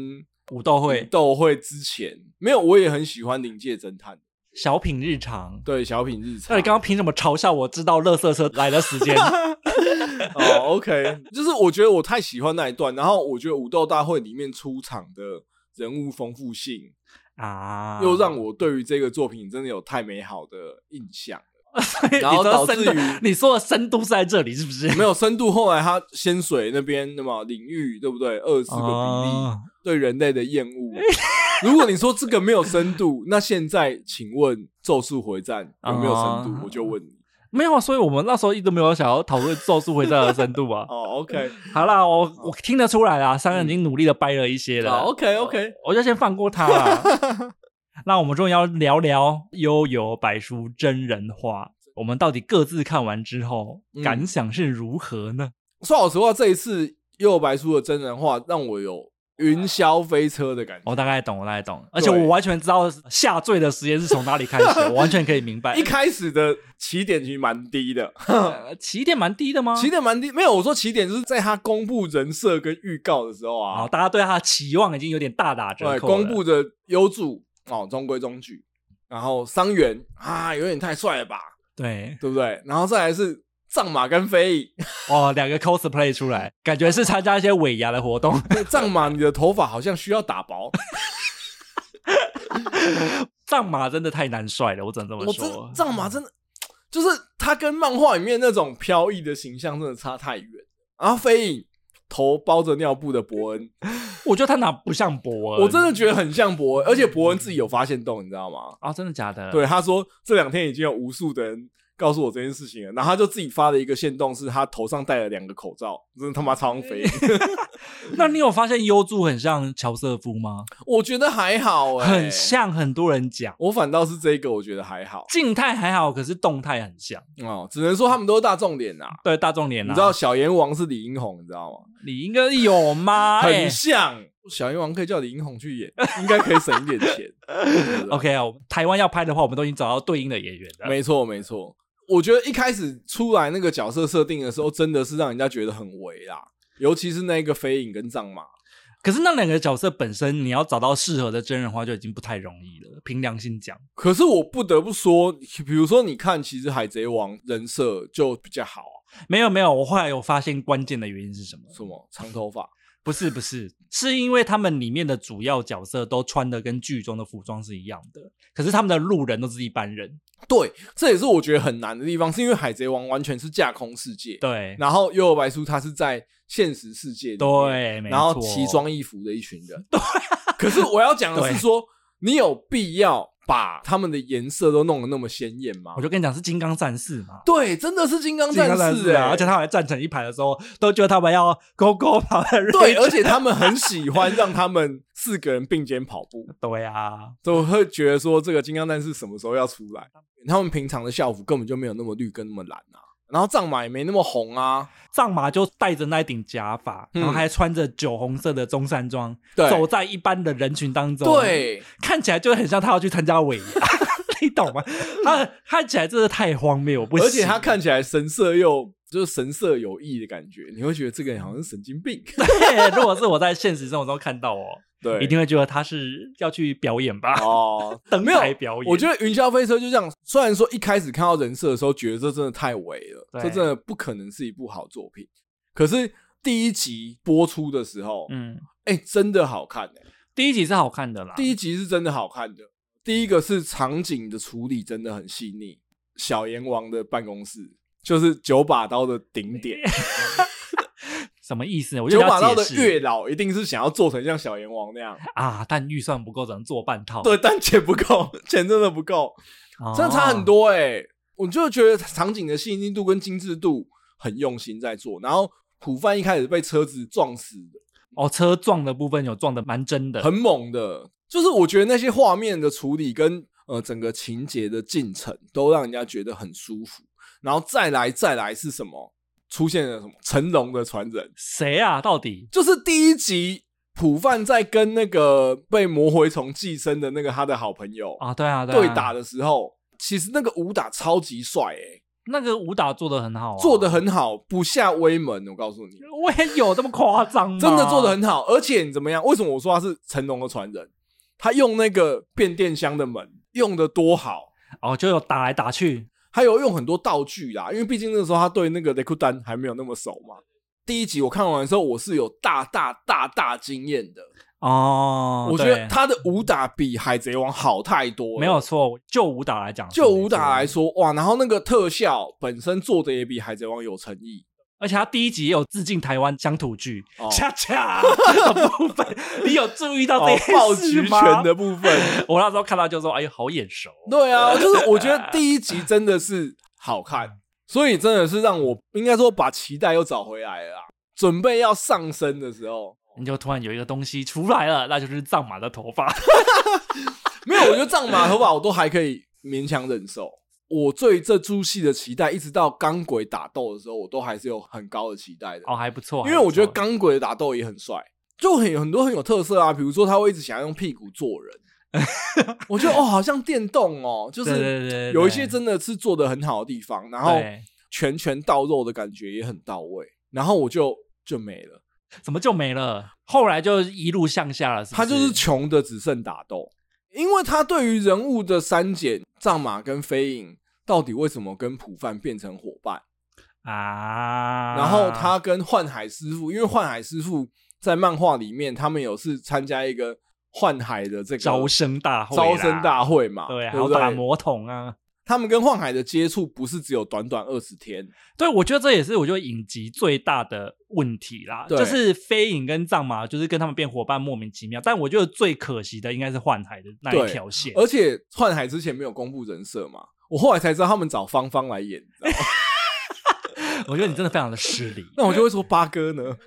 [SPEAKER 1] 武斗会，
[SPEAKER 2] 武斗会之前没有，我也很喜欢灵界侦探。
[SPEAKER 1] 小品日常，对
[SPEAKER 2] 小品日常。
[SPEAKER 1] 那你刚刚凭什么嘲笑我知道乐色车来的时间？
[SPEAKER 2] 哦、oh,，OK，就是我觉得我太喜欢那一段，然后我觉得武斗大会里面出场的人物丰富性啊，又让我对于这个作品真的有太美好的印象。然后导致于
[SPEAKER 1] 你说的深度是在这里，是不是？
[SPEAKER 2] 没有深度。后来他仙水那边那么领域，对不对？二十个比例、啊、对人类的厌恶。如果你说这个没有深度，那现在请问《咒术回战》有没有深度？啊、我就问你，
[SPEAKER 1] 没有啊。所以我们那时候一直没有想要讨论《咒术回战》的深度啊。
[SPEAKER 2] 哦，OK，
[SPEAKER 1] 好啦，我我听得出来啊，三人已经努力的掰了一些了。
[SPEAKER 2] 嗯、OK OK，
[SPEAKER 1] 我就先放过他了。那我们终于要聊聊《悠游白书》真人化，我们到底各自看完之后、嗯、感想是如何呢？
[SPEAKER 2] 说老实话，这一次《悠游白书》的真人化让我有云霄飞车的感觉。
[SPEAKER 1] 我大概懂，我大概懂，而且我完全知道下坠的时间是从哪里开始，我 完全可以明白。
[SPEAKER 2] 一开始的起点其实蛮低的，
[SPEAKER 1] 起点蛮低的吗？
[SPEAKER 2] 起点蛮低，没有，我说起点就是在他公布人设跟预告的时候啊，
[SPEAKER 1] 大家对他的期望已经有点大打折扣。
[SPEAKER 2] 公布的优助。哦，中规中矩，然后伤员啊，有点太帅了吧？
[SPEAKER 1] 对，
[SPEAKER 2] 对不对？然后再来是藏马跟飞影，
[SPEAKER 1] 哦，两个 cosplay 出来，感觉是参加一些尾牙的活动。
[SPEAKER 2] 藏马，你的头发好像需要打薄。
[SPEAKER 1] 藏马真的太难帅了，我只能这么说。
[SPEAKER 2] 藏马真的就是他跟漫画里面那种飘逸的形象真的差太远。然后飞影。头包着尿布的伯恩，
[SPEAKER 1] 我觉得他哪不像伯恩，
[SPEAKER 2] 我真的觉得很像伯恩，而且伯恩自己有发现洞，你知道吗？
[SPEAKER 1] 啊、哦，真的假的？
[SPEAKER 2] 对，他说这两天已经有无数的人。告诉我这件事情了，然后他就自己发了一个限动，是他头上戴了两个口罩，真的他妈超肥。
[SPEAKER 1] 那你有发现优助很像乔瑟夫吗？
[SPEAKER 2] 我觉得还好、欸，
[SPEAKER 1] 很像，很多人讲。
[SPEAKER 2] 我反倒是这个，我觉得还好，
[SPEAKER 1] 静态还好，可是动态很像
[SPEAKER 2] 哦。只能说他们都是大众脸呐，
[SPEAKER 1] 对，大众脸呐。
[SPEAKER 2] 你知道小阎王是李英宏，你知道吗？
[SPEAKER 1] 李应该有吗？
[SPEAKER 2] 很像、欸、小阎王，可以叫李英宏去演，应该可以省一点钱。
[SPEAKER 1] OK 啊，台湾要拍的话，我们都已经找到对应的演员了。
[SPEAKER 2] 没错，没错。我觉得一开始出来那个角色设定的时候，真的是让人家觉得很违啦，尤其是那个飞影跟藏马。
[SPEAKER 1] 可是那两个角色本身，你要找到适合的真人化就已经不太容易了。凭良心讲，
[SPEAKER 2] 可是我不得不说，比如说你看，其实海贼王人设就比较好啊。
[SPEAKER 1] 没有没有，我后来有发现关键的原因是什么？
[SPEAKER 2] 什么？长头发？
[SPEAKER 1] 不是不是，是因为他们里面的主要角色都穿的跟剧中的服装是一样的，可是他们的路人都是一般人。
[SPEAKER 2] 对，这也是我觉得很难的地方，是因为海贼王完全是架空世界，
[SPEAKER 1] 对，
[SPEAKER 2] 然后幽游白书它是在现实世界里
[SPEAKER 1] 对，
[SPEAKER 2] 然后奇装异服的一群人，对。可是我要讲的是说，你有必要把他们的颜色都弄得那么鲜艳吗？
[SPEAKER 1] 我就跟你讲，是金刚战士嘛。
[SPEAKER 2] 对，真的是金刚战士啊！
[SPEAKER 1] 而且他们站成一排的时候，都觉得他们要勾勾跑的。
[SPEAKER 2] 对，而且他们很喜欢让他们四个人并肩跑步。
[SPEAKER 1] 对啊，
[SPEAKER 2] 都会觉得说这个金刚战士什么时候要出来？他们平常的校服根本就没有那么绿跟那么蓝啊。然后藏马也没那么红啊，
[SPEAKER 1] 藏马就戴着那顶假发，嗯、然后还穿着酒红色的中山装，
[SPEAKER 2] 对
[SPEAKER 1] 走在一般的人群当中，
[SPEAKER 2] 对，
[SPEAKER 1] 看起来就很像他要去参加尾牙，你懂吗？他 看起来真的太荒谬，不，
[SPEAKER 2] 而且他看起来神色又就是神色有异的感觉，你会觉得这个人好像是神经病。
[SPEAKER 1] 对，如果是我在现实生活中看到哦。
[SPEAKER 2] 对，
[SPEAKER 1] 一定会觉得他是要去表演吧？
[SPEAKER 2] 哦，
[SPEAKER 1] 登台表演。
[SPEAKER 2] 我觉得云霄飞车就这样，虽然说一开始看到人设的时候，觉得这真的太伪了，这真的不可能是一部好作品。可是第一集播出的时候，嗯，哎，真的好看哎，
[SPEAKER 1] 第一集是好看的啦，
[SPEAKER 2] 第一集是真的好看的。第一个是场景的处理真的很细腻，小阎王的办公室就是九把刀的顶点。
[SPEAKER 1] 什么意思？我
[SPEAKER 2] 九把刀的月老一定是想要做成像小阎王那样
[SPEAKER 1] 啊，但预算不够，只能做半套。
[SPEAKER 2] 对，但钱不够，钱真的不够，哦、真的差很多哎、欸！我就觉得场景的细腻度跟精致度很用心在做。然后普范一开始被车子撞死的，
[SPEAKER 1] 哦，车撞的部分有撞的蛮真的，
[SPEAKER 2] 很猛的。就是我觉得那些画面的处理跟呃整个情节的进程都让人家觉得很舒服。然后再来再来是什么？出现了什么成龙的传人？
[SPEAKER 1] 谁啊？到底
[SPEAKER 2] 就是第一集普范在跟那个被魔蛔虫寄生的那个他的好朋友
[SPEAKER 1] 啊，对啊，
[SPEAKER 2] 对打的时候，其实那个武打超级帅诶，
[SPEAKER 1] 那个武打做得很好，
[SPEAKER 2] 做得很好，不下威门。我告诉你，
[SPEAKER 1] 我也有这么夸张吗？
[SPEAKER 2] 真的做得很好，而且你怎么样？为什么我说他是成龙的传人？他用那个变电箱的门用的多好
[SPEAKER 1] 哦，就有打来打去。
[SPEAKER 2] 还有用很多道具啦，因为毕竟那个时候他对那个雷库丹还没有那么熟嘛。第一集我看完的时候，我是有大大大大惊艳的
[SPEAKER 1] 哦。
[SPEAKER 2] 我觉得他的武打比海贼王好太多，
[SPEAKER 1] 没有错。就武打来讲，
[SPEAKER 2] 就武打来说，哇，然后那个特效本身做的也比海贼王有诚意。
[SPEAKER 1] 而且他第一集也有致敬台湾乡土剧，恰恰的部分，你有注意到这些
[SPEAKER 2] 爆菊拳的部分？
[SPEAKER 1] 我那时候看到就说：“哎呦，好眼熟。”
[SPEAKER 2] 对啊，就是我觉得 第一集真的是好看，所以真的是让我应该说把期待又找回来了。准备要上升的时候，
[SPEAKER 1] 你就突然有一个东西出来了，那就是藏马的头发。
[SPEAKER 2] 没有，我觉得藏马的头发我都还可以勉强忍受。我对这出戏的期待，一直到钢轨打斗的时候，我都还是有很高的期待的。
[SPEAKER 1] 哦，还不错，
[SPEAKER 2] 因为我觉得钢轨的打斗也很帅，就很有很多很有特色啊。比如说，他会一直想要用屁股做人，我觉得哦，好像电动哦，就是有一些真的是做的很好的地方，然后拳拳到肉的感觉也很到位。然后我就就没了，
[SPEAKER 1] 怎么就没了？后来就一路向下了是是？
[SPEAKER 2] 他就是穷的只剩打斗。因为他对于人物的删减，藏马跟飞影到底为什么跟普范变成伙伴
[SPEAKER 1] 啊？
[SPEAKER 2] 然后他跟幻海师傅，因为幻海师傅在漫画里面，他们有是参加一个幻海的这个
[SPEAKER 1] 招生大会，
[SPEAKER 2] 招生大会嘛？
[SPEAKER 1] 对，还有打魔童啊。
[SPEAKER 2] 他们跟幻海的接触不是只有短短二十天，
[SPEAKER 1] 对，我觉得这也是我觉得影集最大的问题啦，就是飞影跟藏马就是跟他们变伙伴莫名其妙，但我觉得最可惜的应该是幻海的那一条线，
[SPEAKER 2] 而且幻海之前没有公布人设嘛，我后来才知道他们找芳芳来演，
[SPEAKER 1] 我觉得你真的非常的失礼，
[SPEAKER 2] 那我就会说八哥呢，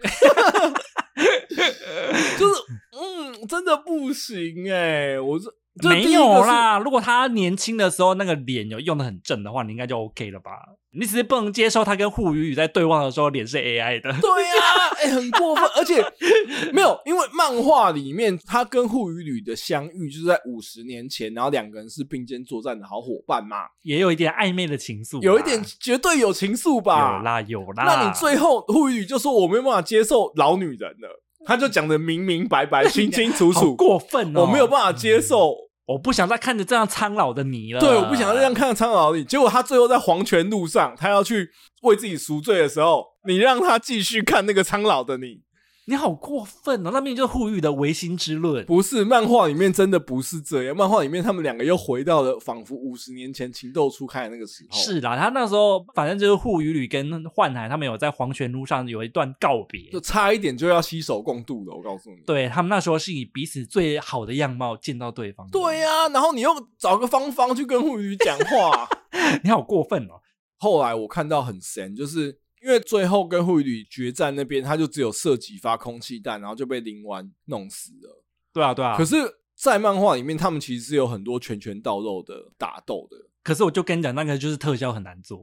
[SPEAKER 2] 就是嗯，真的不行哎、欸，我是。
[SPEAKER 1] 没有啦，如果他年轻的时候那个脸有用的很正的话，你应该就 OK 了吧？你只是不能接受他跟户宇宇在对望的时候脸是 AI 的。
[SPEAKER 2] 对呀、啊，哎、欸，很过分，而且 没有，因为漫画里面他跟户宇宇的相遇就是在五十年前，然后两个人是并肩作战的好伙伴嘛，
[SPEAKER 1] 也有一点暧昧的情愫，
[SPEAKER 2] 有一点绝对有情愫吧？
[SPEAKER 1] 有啦有啦，
[SPEAKER 2] 那你最后户宇宇就说我没有办法接受老女人了。他就讲的明明白白、清清楚楚，
[SPEAKER 1] 过分哦！
[SPEAKER 2] 我没有办法接受
[SPEAKER 1] 我不想再看着这样苍老的你了。
[SPEAKER 2] 对，我不想再这样看着苍老的你。结果他最后在黄泉路上，他要去为自己赎罪的时候，你让他继续看那个苍老的你。
[SPEAKER 1] 你好过分哦！那边就是护宇的唯心之论，
[SPEAKER 2] 不是漫画里面真的不是这样。漫画里面他们两个又回到了仿佛五十年前情窦初开的那个时候。
[SPEAKER 1] 是啦，他那时候反正就是护宇旅跟幻海他们有在黄泉路上有一段告别，
[SPEAKER 2] 就差一点就要携手共度了。我告诉你，
[SPEAKER 1] 对他们那时候是以彼此最好的样貌见到对方。
[SPEAKER 2] 对呀、啊，然后你又找个方方去跟护宇讲话，
[SPEAKER 1] 你好过分哦！
[SPEAKER 2] 后来我看到很神，就是。因为最后跟护宇旅决战那边，他就只有射几发空气弹，然后就被林丸弄死了。
[SPEAKER 1] 对啊，对啊。
[SPEAKER 2] 可是，在漫画里面，他们其实是有很多拳拳到肉的打斗的。
[SPEAKER 1] 可是，我就跟你讲，那个就是特效很难做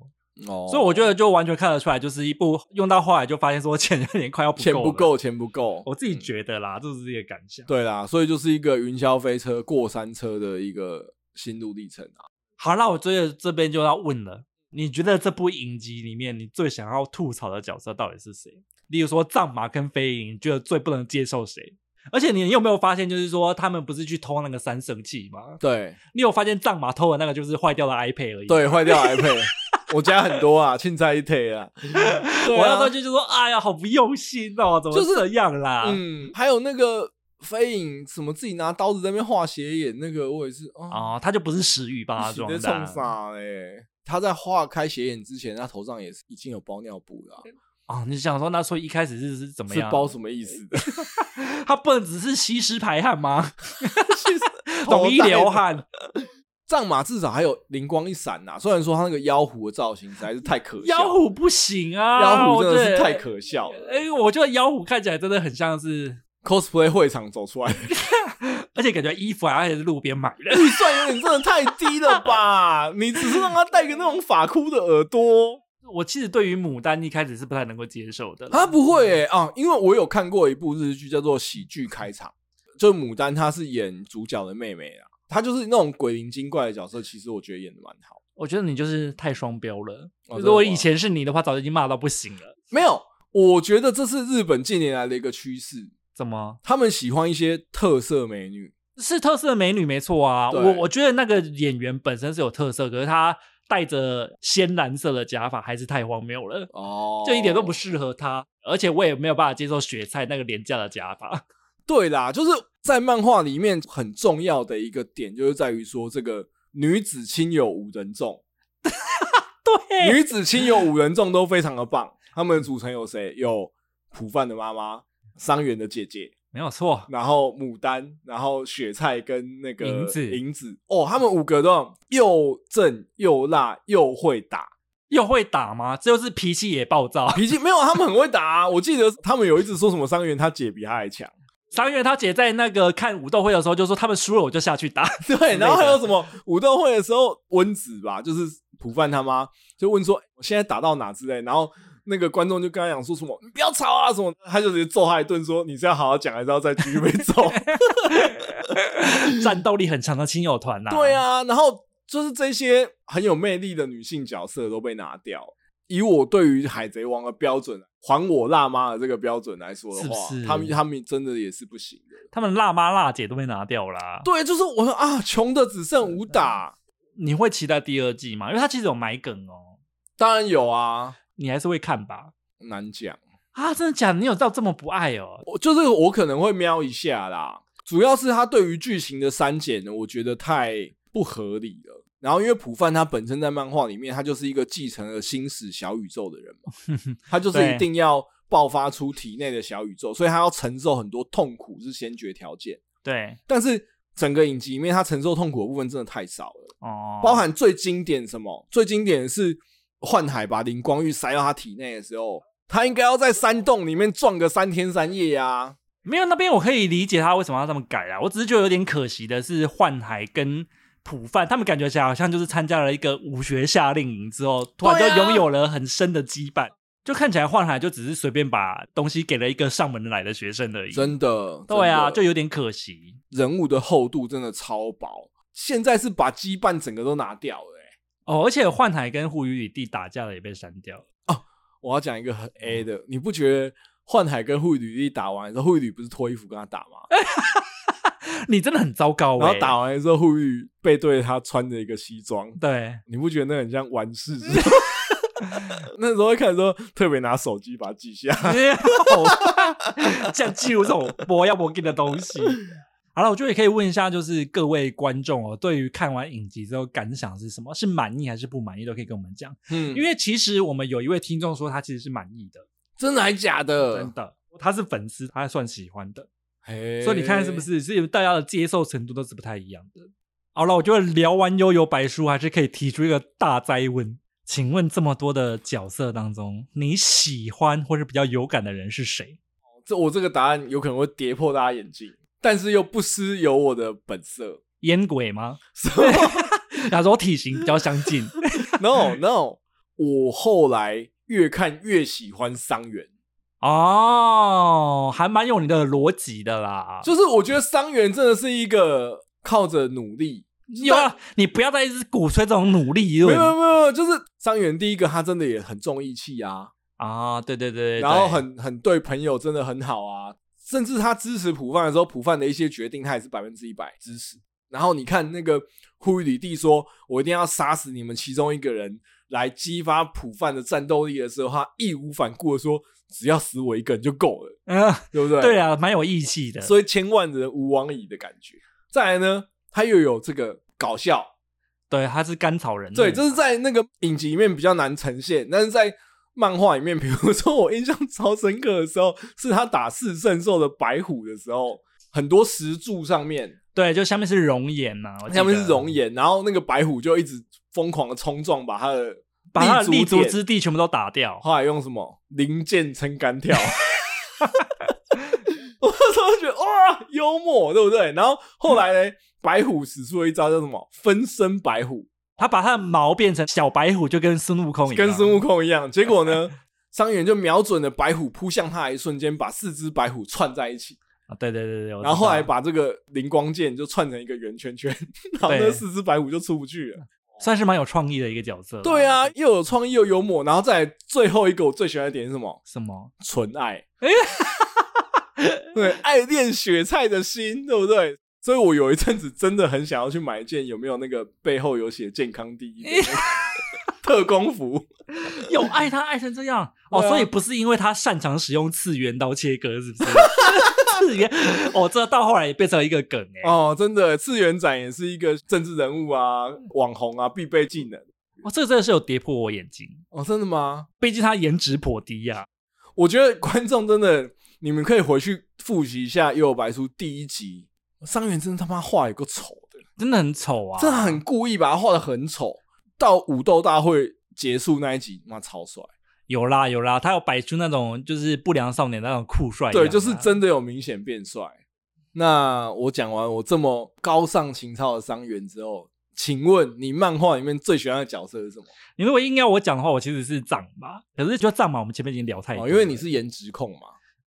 [SPEAKER 1] 哦，所以我觉得就完全看得出来，就是一部用到后来就发现说钱有点快要不够，
[SPEAKER 2] 钱不够，钱不够。
[SPEAKER 1] 我自己觉得啦，这、嗯、是这个感想。
[SPEAKER 2] 对啦，所以就是一个云霄飞车过山车的一个心路历程啊。
[SPEAKER 1] 好，那我追的这边就要问了。你觉得这部影集里面，你最想要吐槽的角色到底是谁？例如说藏马跟飞影，你觉得最不能接受谁？而且你有没有发现，就是说他们不是去偷那个三圣器吗？
[SPEAKER 2] 对，
[SPEAKER 1] 你有发现藏马偷的那个就是坏掉的 iPad 而已。
[SPEAKER 2] 对，坏掉 iPad，我家很多啊，欠债一腿啊。
[SPEAKER 1] 我要说句就说，哎呀，好不用心哦，怎么这样啦？
[SPEAKER 2] 就是、嗯，还有那个飞影，什么自己拿刀子在那边画斜眼，那个我也是哦，
[SPEAKER 1] 哦，他就不是石宇帮他装的。冲
[SPEAKER 2] 啥嘞？他在化开斜眼之前，他头上也是已经有包尿布了
[SPEAKER 1] 啊！哦、你想说，那所以一开始是是怎么样？
[SPEAKER 2] 是包什么意思的？
[SPEAKER 1] 他不能只是吸湿排汗吗？统一流汗。
[SPEAKER 2] 藏马至少还有灵光一闪呐、啊，虽然说他那个妖狐的造型实在是太可笑，
[SPEAKER 1] 妖狐不行啊，
[SPEAKER 2] 妖狐真的是太可笑了。
[SPEAKER 1] 哎、欸，我觉得妖狐看起来真的很像是
[SPEAKER 2] cosplay 会场走出来的。
[SPEAKER 1] 而且感觉衣服还是路边买的，
[SPEAKER 2] 预算有点真的太低了吧？你只是让他戴个那种发箍的耳朵。
[SPEAKER 1] 我其实对于牡丹一开始是不太能够接受的。
[SPEAKER 2] 他不会诶、欸、啊，因为我有看过一部日剧叫做《喜剧开场》，就牡丹她是演主角的妹妹啊，她就是那种鬼灵精怪的角色，其实我觉得演的蛮好。
[SPEAKER 1] 我觉得你就是太双标了。哦、如果以前是你的话，早就已经骂到不行了。
[SPEAKER 2] 没有，我觉得这是日本近年来的一个趋势。
[SPEAKER 1] 怎么？
[SPEAKER 2] 他们喜欢一些特色美女，
[SPEAKER 1] 是特色美女没错啊。我我觉得那个演员本身是有特色，可是他戴着鲜蓝色的假发还是太荒谬了哦，就一点都不适合他。而且我也没有办法接受雪菜那个廉价的假发。
[SPEAKER 2] 对啦，就是在漫画里面很重要的一个点，就是在于说这个女子亲友五人众，对，女子亲友五人众都非常的棒。他们组成有谁？有普饭的妈妈。桑原的姐姐
[SPEAKER 1] 没有错，
[SPEAKER 2] 然后牡丹，然后雪菜跟那个
[SPEAKER 1] 银子，
[SPEAKER 2] 银子哦，他们五个都又正又辣又会打，
[SPEAKER 1] 又会打吗？这就是脾气也暴躁，
[SPEAKER 2] 脾气没有，他们很会打啊。我记得他们有一直说什么桑原他姐比他还强，
[SPEAKER 1] 桑原他姐在那个看武斗会的时候就说他们输了我就下去打，
[SPEAKER 2] 对，然后还有什么武斗会的时候温子吧，就是普范他妈就问说我现在打到哪之类，然后。那个观众就跟他讲说什么，你不要吵啊什么，他就直接揍他一顿，说你是要好好讲，还是要再继续被揍？
[SPEAKER 1] 战斗力很强的亲友团呐。
[SPEAKER 2] 对啊，然后就是这些很有魅力的女性角色都被拿掉。以我对于海贼王的标准，还我辣妈的这个标准来说的话，是是他们他们真的也是不行的。
[SPEAKER 1] 他们辣妈辣姐都被拿掉啦。
[SPEAKER 2] 对，就是我说啊，穷的只剩武打。
[SPEAKER 1] 你会期待第二季吗？因为他其实有埋梗哦。
[SPEAKER 2] 当然有啊。
[SPEAKER 1] 你还是会看吧？
[SPEAKER 2] 难讲
[SPEAKER 1] 啊！真的假的？你有到这么不爱哦？
[SPEAKER 2] 我就是我可能会瞄一下啦，主要是他对于剧情的删减呢，我觉得太不合理了。然后因为普范他本身在漫画里面，他就是一个继承了星矢小宇宙的人嘛，他就是一定要爆发出体内的小宇宙，所以他要承受很多痛苦是先决条件。
[SPEAKER 1] 对，
[SPEAKER 2] 但是整个影集里面他承受痛苦的部分真的太少了哦，包含最经典什么？最经典的是。幻海把灵光玉塞到他体内的时候，他应该要在山洞里面撞个三天三夜呀、啊。
[SPEAKER 1] 没有那边我可以理解他为什么要这么改啊。我只是觉得有点可惜的是，幻海跟普范他们感觉起来好像就是参加了一个武学夏令营之后，突然就拥有了很深的羁绊。啊、就看起来幻海就只是随便把东西给了一个上门来的学生而已。
[SPEAKER 2] 真的，
[SPEAKER 1] 对啊，就有点可惜。
[SPEAKER 2] 人物的厚度真的超薄，现在是把羁绊整个都拿掉了。
[SPEAKER 1] 哦，而且幻海跟护宇旅弟打架了也被删掉了哦。
[SPEAKER 2] 我要讲一个很 A 的，你不觉得幻海跟护宇旅弟打完之后，护宇旅不是脱衣服跟他打吗？
[SPEAKER 1] 你真的很糟糕、欸。
[SPEAKER 2] 然后打完之后，护宇背对他穿着一个西装，
[SPEAKER 1] 对，
[SPEAKER 2] 你不觉得那很像完事？那时候看的时候，特别拿手机把它记下，
[SPEAKER 1] 像记录这种我要我给的东西。好了，我觉得也可以问一下，就是各位观众哦，对于看完影集之后感想是什么？是满意还是不满意？都可以跟我们讲。嗯，因为其实我们有一位听众说他其实是满意的，
[SPEAKER 2] 真的还假的？
[SPEAKER 1] 真的，他是粉丝，他还算喜欢的。嘿，所以你看是不是？是大家的接受程度都是不太一样的。好了，我觉得聊完幽游白书，还是可以提出一个大灾问。请问这么多的角色当中，你喜欢或是比较有感的人是谁？
[SPEAKER 2] 这我这个答案有可能会跌破大家眼镜，但是又不失有我的本色。
[SPEAKER 1] 烟鬼吗？他说我体型比较相近。
[SPEAKER 2] No No，我后来越看越喜欢桑原。
[SPEAKER 1] 哦，还蛮有你的逻辑的啦。
[SPEAKER 2] 就是我觉得桑原真的是一个靠着努力。
[SPEAKER 1] 有啊，你不要再一直鼓吹这种努力。
[SPEAKER 2] 没有没有没有，就是桑原第一个，他真的也很重义气啊
[SPEAKER 1] 啊，对对对，
[SPEAKER 2] 然后很很对朋友真的很好啊，甚至他支持普范的时候，普范的一些决定他也是百分之一百支持。然后你看那个呼吁李帝说，我一定要杀死你们其中一个人来激发普范的战斗力的时候，他义无反顾的说，只要死我一个人就够了，啊，对不对？
[SPEAKER 1] 对啊，蛮有义气的，
[SPEAKER 2] 所以千万人吾往矣的感觉。再来呢？他又有这个搞笑，
[SPEAKER 1] 对，他是甘草人，
[SPEAKER 2] 对，这是在那个影集里面比较难呈现，但是在漫画里面，比如说我印象超深刻的时候，是他打四圣兽的白虎的时候，很多石柱上面，
[SPEAKER 1] 对，就下面是熔岩呐，
[SPEAKER 2] 下面是熔岩，然后那个白虎就一直疯狂的冲撞，把他的
[SPEAKER 1] 把他的立足之地全部都打掉，
[SPEAKER 2] 后来用什么零件撑杆跳，我那时候觉得哇，幽默，对不对？然后后来呢？白虎使出了一招叫什么？分身白虎，
[SPEAKER 1] 他把他的毛变成小白虎，就跟孙悟空一样，
[SPEAKER 2] 跟孙悟空一样。结果呢，伤员就瞄准了白虎扑向他的一瞬间，把四只白虎串在一起。
[SPEAKER 1] 啊，对对对对，
[SPEAKER 2] 然后后来把这个灵光剑就串成一个圆圈圈，然后那四只白虎就出不去了。
[SPEAKER 1] 算是蛮有创意的一个角色。
[SPEAKER 2] 对啊，又有创意又幽默，然后再来最后一个我最喜欢的点是什么？
[SPEAKER 1] 什么？
[SPEAKER 2] 纯爱。对，爱恋雪菜的心，对不对？所以我有一阵子真的很想要去买一件有没有那个背后有写健康第一的 特工服，
[SPEAKER 1] 有爱他爱成这样、啊、哦，所以不是因为他擅长使用次元刀切割，是不是？次元哦，这到后来也变成了一个梗哎
[SPEAKER 2] 哦，真的次元斩也是一个政治人物啊、网红啊必备技能
[SPEAKER 1] 哦，这个真的是有跌破我眼睛
[SPEAKER 2] 哦，真的吗？
[SPEAKER 1] 毕竟他颜值颇低呀、啊，
[SPEAKER 2] 我觉得观众真的你们可以回去复习一下《幽游白书》第一集。桑原真的他妈画有个丑的，
[SPEAKER 1] 真的很丑啊！
[SPEAKER 2] 真的很故意把他画的很丑。到武斗大会结束那一集，妈超帅！
[SPEAKER 1] 有啦有啦，他有摆出那种就是不良少年那种酷帅，
[SPEAKER 2] 对，就是真的有明显变帅。那我讲完我这么高尚情操的伤员之后，请问你漫画里面最喜欢的角色是什么？
[SPEAKER 1] 你如果硬要我讲的话，我其实是藏马。可是就藏马，我们前面已经聊太多，
[SPEAKER 2] 哦，因为你是颜值控嘛。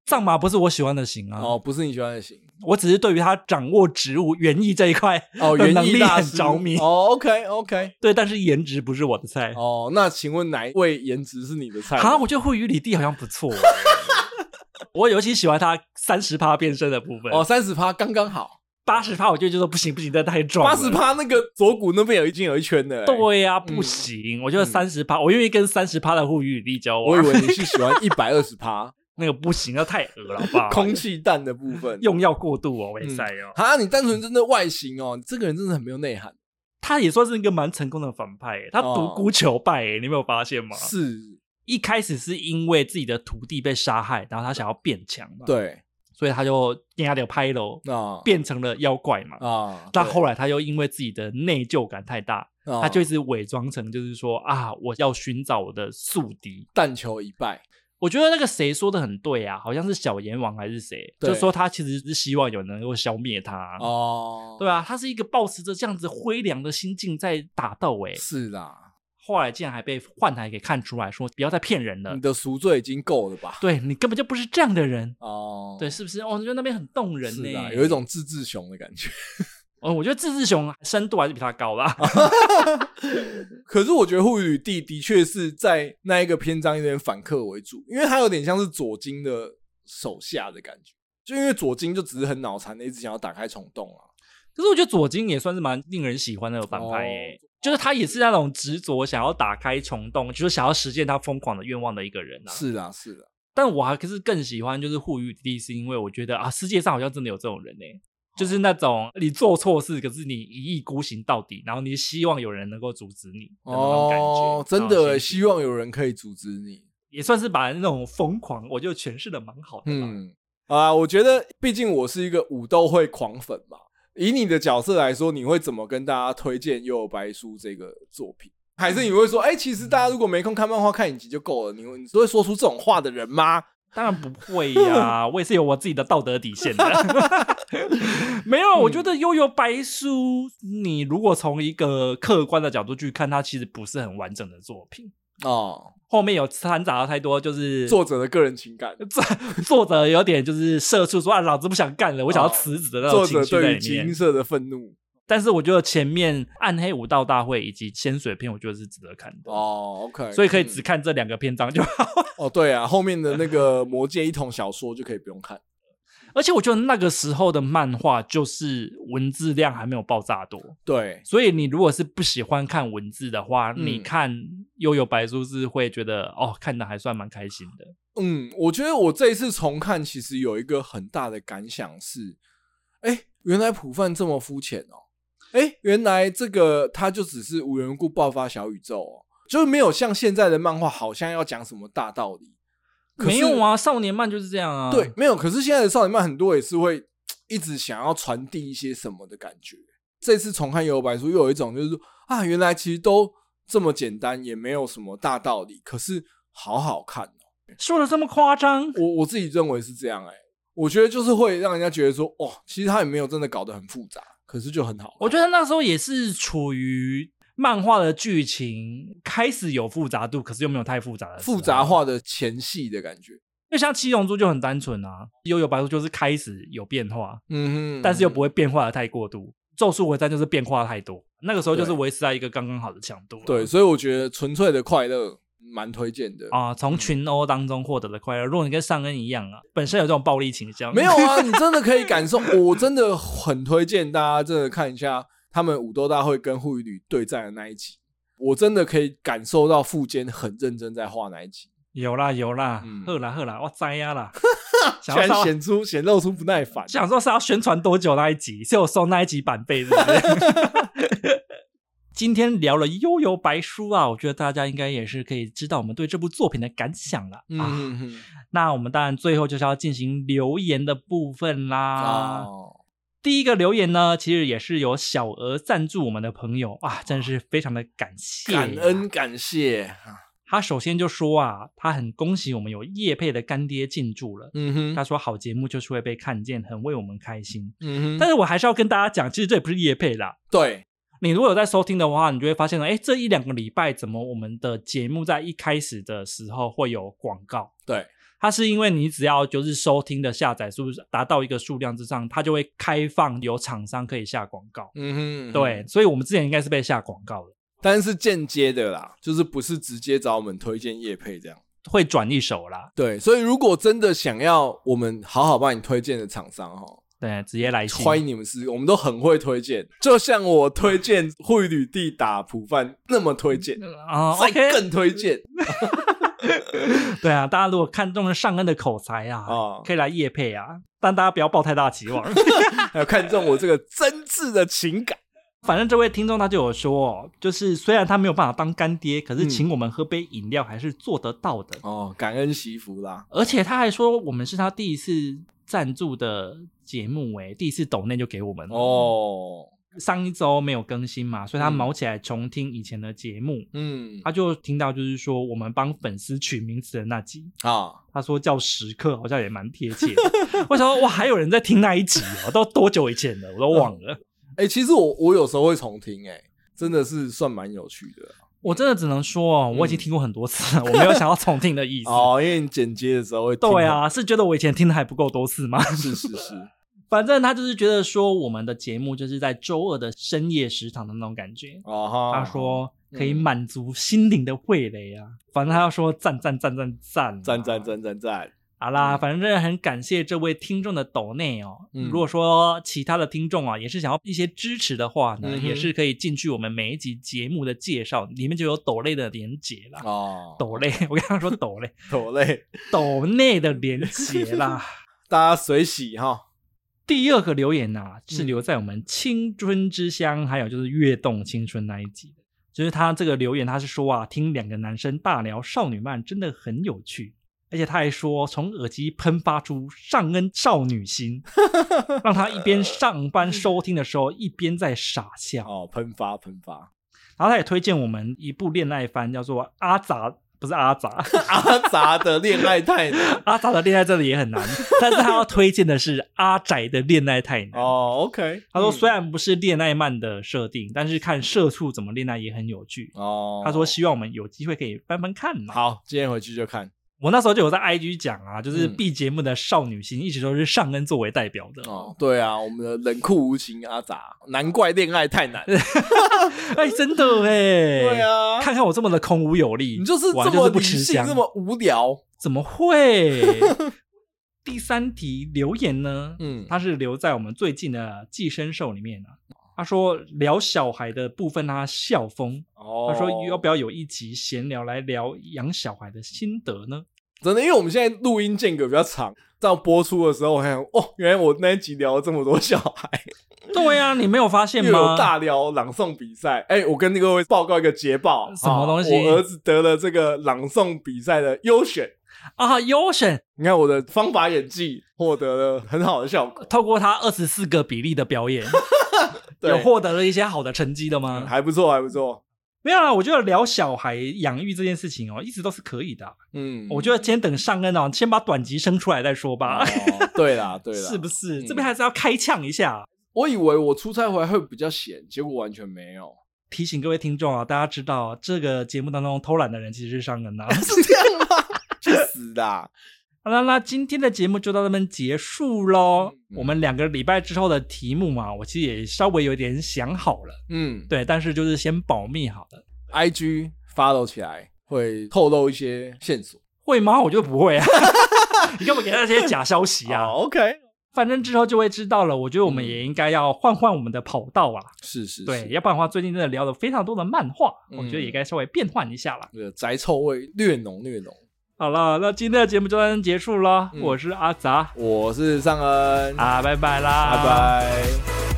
[SPEAKER 1] 藏马不是我喜欢的型啊！
[SPEAKER 2] 哦，不是你喜欢的型，
[SPEAKER 1] 我只是对于他掌握植物园艺这一块哦，园艺很着迷
[SPEAKER 2] 哦。OK OK，
[SPEAKER 1] 对，但是颜值不是我的菜
[SPEAKER 2] 哦。那请问哪一位颜值是你的菜？
[SPEAKER 1] 好，我觉得户愚吕弟好像不错。我尤其喜欢他三十趴变身的部分
[SPEAKER 2] 哦，三十趴刚刚好，
[SPEAKER 1] 八十趴我觉得不行不行，这太壮。
[SPEAKER 2] 八十趴那个左骨那边有一经有一圈的，
[SPEAKER 1] 对呀，不行。我觉得三十趴，我愿意跟三十趴的户愚吕弟交往。
[SPEAKER 2] 我以为你是喜欢 一百二十趴。
[SPEAKER 1] 那个不行，那太恶了，好不好？
[SPEAKER 2] 空气弹的部分
[SPEAKER 1] 用药过度哦，没赛哦。
[SPEAKER 2] 啊，你单纯真的外形哦，这个人真的很没有内涵。
[SPEAKER 1] 他也算是一个蛮成功的反派，他独孤求败，你没有发现吗？
[SPEAKER 2] 是
[SPEAKER 1] 一开始是因为自己的徒弟被杀害，然后他想要变强嘛，
[SPEAKER 2] 对，
[SPEAKER 1] 所以他就压掉拍楼啊，变成了妖怪嘛啊。但后来他又因为自己的内疚感太大，他就一直伪装成就是说啊，我要寻找我的宿敌，
[SPEAKER 2] 但求一败。
[SPEAKER 1] 我觉得那个谁说的很对啊，好像是小阎王还是谁，就说他其实是希望有人能够消灭他哦，对啊，他是一个抱持着这样子灰凉的心境在打斗，哎，
[SPEAKER 2] 是啦，
[SPEAKER 1] 后来竟然还被幻台给看出来说不要再骗人了，
[SPEAKER 2] 你的赎罪已经够了吧？
[SPEAKER 1] 对，你根本就不是这样的人哦，对，是不是？我觉得那边很动人呢，
[SPEAKER 2] 有一种志志雄的感觉。
[SPEAKER 1] 哦，我觉得自治雄深度还是比他高啦。
[SPEAKER 2] 可是我觉得护宇帝的确是在那一个篇章有点反客为主，因为他有点像是左京的手下的感觉，就因为左京就只是很脑残的，一直想要打开虫洞啊。
[SPEAKER 1] 可是我觉得左京也算是蛮令人喜欢的反派诶，哦、就是他也是那种执着想要打开虫洞，就是想要实现他疯狂的愿望的一个人啊。
[SPEAKER 2] 是啊，是啊。
[SPEAKER 1] 但我还是更喜欢就是户语弟弟，是因为我觉得啊，世界上好像真的有这种人呢，就是那种你做错事，可是你一意孤行到底，然后你希望有人能够阻止你的那种感觉。
[SPEAKER 2] 哦，真的希望有人可以阻止你，
[SPEAKER 1] 也算是把那种疯狂，我就诠释的蛮好的。
[SPEAKER 2] 嗯啊，我觉得毕竟我是一个武斗会狂粉嘛，以你的角色来说，你会怎么跟大家推荐《幽游白书》这个作品？还是你会说，哎、欸，其实大家如果没空看漫画、看影集就够了？你会你是会说出这种话的人吗？
[SPEAKER 1] 当然不会呀、啊，我也是有我自己的道德底线的。没有，我觉得《悠悠白书》，你如果从一个客观的角度去看，它其实不是很完整的作品哦。后面有掺杂了太多，就是
[SPEAKER 2] 作者的个人情感。
[SPEAKER 1] 作作者有点就是社畜说啊，老子不想干了，我想要辞职的那种情绪在里面。作者对于
[SPEAKER 2] 金色的愤怒。
[SPEAKER 1] 但是我觉得前面暗黑武道大会以及仙水篇，我觉得是值得看的
[SPEAKER 2] 哦。OK，
[SPEAKER 1] 所以可以只看这两个篇章就好。
[SPEAKER 2] 哦，对啊，后面的那个魔界一统小说就可以不用看。
[SPEAKER 1] 而且我觉得那个时候的漫画就是文字量还没有爆炸多。
[SPEAKER 2] 对，
[SPEAKER 1] 所以你如果是不喜欢看文字的话，嗯、你看幽游白书是会觉得哦，看的还算蛮开心的。
[SPEAKER 2] 嗯，我觉得我这一次重看，其实有一个很大的感想是，哎，原来普饭这么肤浅哦。哎、欸，原来这个他就只是无缘无故爆发小宇宙，哦，就是没有像现在的漫画好像要讲什么大道理。
[SPEAKER 1] 没有啊，少年漫就是这样啊。
[SPEAKER 2] 对，没有。可是现在的少年漫很多也是会 一直想要传递一些什么的感觉。这次重看《幽游白书》又有一种就是说啊，原来其实都这么简单，也没有什么大道理，可是好好看哦。
[SPEAKER 1] 说的这么夸张？
[SPEAKER 2] 我我自己认为是这样哎、欸，我觉得就是会让人家觉得说，哦，其实他也没有真的搞得很复杂。可是就很好，
[SPEAKER 1] 我觉得那时候也是处于漫画的剧情开始有复杂度，可是又没有太复杂的
[SPEAKER 2] 复杂化的前戏的感觉。
[SPEAKER 1] 就像七龙珠就很单纯啊，幽游白书就是开始有变化，嗯哼，但是又不会变化的太过度。咒术回战就是变化太多，那个时候就是维持在一个刚刚好的强度。
[SPEAKER 2] 对，所以我觉得纯粹的快乐。蛮推荐的
[SPEAKER 1] 啊，从群殴当中获得的快乐。如果你跟上恩一样啊，本身有这种暴力倾向，
[SPEAKER 2] 没有啊，你真的可以感受。我真的很推荐大家，真的看一下他们武斗大会跟户愚吕对战的那一集。我真的可以感受到富坚很认真在画那一集。
[SPEAKER 1] 有啦有啦，呵啦呵啦，我栽呀啦，
[SPEAKER 2] 想然显出显露出不耐烦。
[SPEAKER 1] 想说是要宣传多久那一集，是有收那一集版费，是不是？今天聊了《幽游白书》啊，我觉得大家应该也是可以知道我们对这部作品的感想了、啊。那我们当然最后就是要进行留言的部分啦。哦、第一个留言呢，其实也是有小额赞助我们的朋友啊，真的是非常的感谢，
[SPEAKER 2] 感恩感谢。
[SPEAKER 1] 他首先就说啊，他很恭喜我们有叶佩的干爹进驻了。嗯哼，他说好节目就是会被看见，很为我们开心。嗯哼，但是我还是要跟大家讲，其实这也不是叶佩啦。
[SPEAKER 2] 对。
[SPEAKER 1] 你如果有在收听的话，你就会发现，哎，这一两个礼拜怎么我们的节目在一开始的时候会有广告？
[SPEAKER 2] 对，
[SPEAKER 1] 它是因为你只要就是收听的下载数达到一个数量之上，它就会开放有厂商可以下广告。嗯哼，嗯哼，对，所以我们之前应该是被下广告的，
[SPEAKER 2] 但是间接的啦，就是不是直接找我们推荐业配这样，
[SPEAKER 1] 会转一手啦。
[SPEAKER 2] 对，所以如果真的想要我们好好帮你推荐的厂商哈。
[SPEAKER 1] 对，直接来信，
[SPEAKER 2] 欢迎你们试试，我们都很会推荐，就像我推荐惠旅地打普饭那么推荐啊，再更推荐。
[SPEAKER 1] 对啊，大家如果看中了尚恩的口才啊，哦、可以来夜配啊，但大家不要抱太大期望。
[SPEAKER 2] 还有看中我这个真挚的情感，
[SPEAKER 1] 反正这位听众他就有说，就是虽然他没有办法当干爹，可是请我们喝杯饮料还是做得到的、嗯、
[SPEAKER 2] 哦，感恩惜福啦。
[SPEAKER 1] 而且他还说，我们是他第一次赞助的节目，哎，第一次抖内就给我们哦。上一周没有更新嘛，所以他毛起来重听以前的节目，嗯，他就听到就是说我们帮粉丝取名字的那集啊，他说叫时刻，好像也蛮贴切的。我想说哇，还有人在听那一集哦，都多久以前的，我都忘了。
[SPEAKER 2] 哎、嗯欸，其实我我有时候会重听，哎，真的是算蛮有趣的。
[SPEAKER 1] 我真的只能说哦我已经听过很多次了 我没有想要重听的意思。
[SPEAKER 2] 哦因为你剪辑的时候会
[SPEAKER 1] 对啊是觉得我以前听的还不够多次吗？
[SPEAKER 2] 是 是是。
[SPEAKER 1] 反正他就是觉得说我们的节目就是在周二的深夜食堂的那种感觉。哦他说可以满足心灵的味蕾啊反正他要说赞赞赞赞赞
[SPEAKER 2] 赞赞赞赞赞。
[SPEAKER 1] 好啦，反正很感谢这位听众的抖内哦。嗯、如果说其他的听众啊，也是想要一些支持的话呢，嗯、也是可以进去我们每一集节目的介绍里面就有抖内的连接啦。哦，抖内，我刚刚说抖内，
[SPEAKER 2] 抖内，
[SPEAKER 1] 抖内的连接啦，
[SPEAKER 2] 大家随喜哈。
[SPEAKER 1] 第二个留言呐、啊，是留在我们青春之乡，嗯、还有就是跃动青春那一集的，就是他这个留言，他是说啊，听两个男生大聊少女漫真的很有趣。而且他还说，从耳机喷发出上恩少女心，让他一边上班收听的时候，一边在傻笑。
[SPEAKER 2] 哦，喷发喷发。
[SPEAKER 1] 然后他也推荐我们一部恋爱番，叫做《阿杂》，不是阿杂，
[SPEAKER 2] 阿杂的恋爱太难。
[SPEAKER 1] 阿杂的恋爱真的也很难，但是他要推荐的是阿宅的恋爱太难。
[SPEAKER 2] 哦，OK。
[SPEAKER 1] 他说虽然不是恋爱漫的设定，嗯、但是看社畜怎么恋爱也很有趣。哦。他说希望我们有机会可以翻翻看嘛。
[SPEAKER 2] 好，今天回去就看。
[SPEAKER 1] 我那时候就有在 IG 讲啊，就是 B 节目的少女心一直都是尚恩作为代表的。
[SPEAKER 2] 哦，对啊，我们的冷酷无情阿杂，难怪恋爱太难。
[SPEAKER 1] 哎，真的哎。
[SPEAKER 2] 对啊，
[SPEAKER 1] 看看我这么的空无有力，
[SPEAKER 2] 你就是这么不吃香，这么无聊，
[SPEAKER 1] 怎么会？第三题留言呢？嗯，他是留在我们最近的寄生兽里面啊。他说聊小孩的部分，他笑疯。哦，他说要不要有一集闲聊来聊养小孩的心得呢？
[SPEAKER 2] 真的，因为我们现在录音间隔比较长，这样播出的时候，我还想哦，原来我那一集聊了这么多小孩。
[SPEAKER 1] 对呀、啊，你没有发现吗？
[SPEAKER 2] 有大聊朗诵比赛。哎、欸，我跟各位报告一个捷报，
[SPEAKER 1] 什么东西？
[SPEAKER 2] 我儿子得了这个朗诵比赛的优选
[SPEAKER 1] 啊！优选，
[SPEAKER 2] 你看我的方法演技获得了很好的效果，
[SPEAKER 1] 透过他二十四个比例的表演。对有获得了一些好的成绩的吗？
[SPEAKER 2] 嗯、还不错，还不错。
[SPEAKER 1] 没有啊，我觉得聊小孩养育这件事情哦，一直都是可以的。嗯，我觉得先等上恩哦，先把短集生出来再说吧。
[SPEAKER 2] 哦、对啦，对啦，
[SPEAKER 1] 是不是？嗯、这边还是要开呛一下。
[SPEAKER 2] 我以为我出差回来会比较闲，结果完全没有。
[SPEAKER 1] 提醒各位听众啊，大家知道这个节目当中偷懒的人其实是上恩呐，
[SPEAKER 2] 是这样吗？去死的！
[SPEAKER 1] 好了，那今天的节目就到这边结束喽。我们两个礼拜之后的题目嘛，我其实也稍微有点想好了。嗯，对，但是就是先保密好了。
[SPEAKER 2] IG follow 起来会透露一些线索，
[SPEAKER 1] 会吗？我觉得不会啊。你干嘛给他一些假消息啊、
[SPEAKER 2] oh,？OK，
[SPEAKER 1] 反正之后就会知道了。我觉得我们也应该要换换我们的跑道啊。
[SPEAKER 2] 是是，是，
[SPEAKER 1] 对，要不然的话，最近真的聊了非常多的漫画，嗯、我觉得也该稍微变换一下了。
[SPEAKER 2] 这个宅臭味略浓略浓。
[SPEAKER 1] 好了，那今天的节目就到这结束了。嗯、我是阿杂，
[SPEAKER 2] 我是尚恩，
[SPEAKER 1] 啊，拜拜啦，
[SPEAKER 2] 拜拜。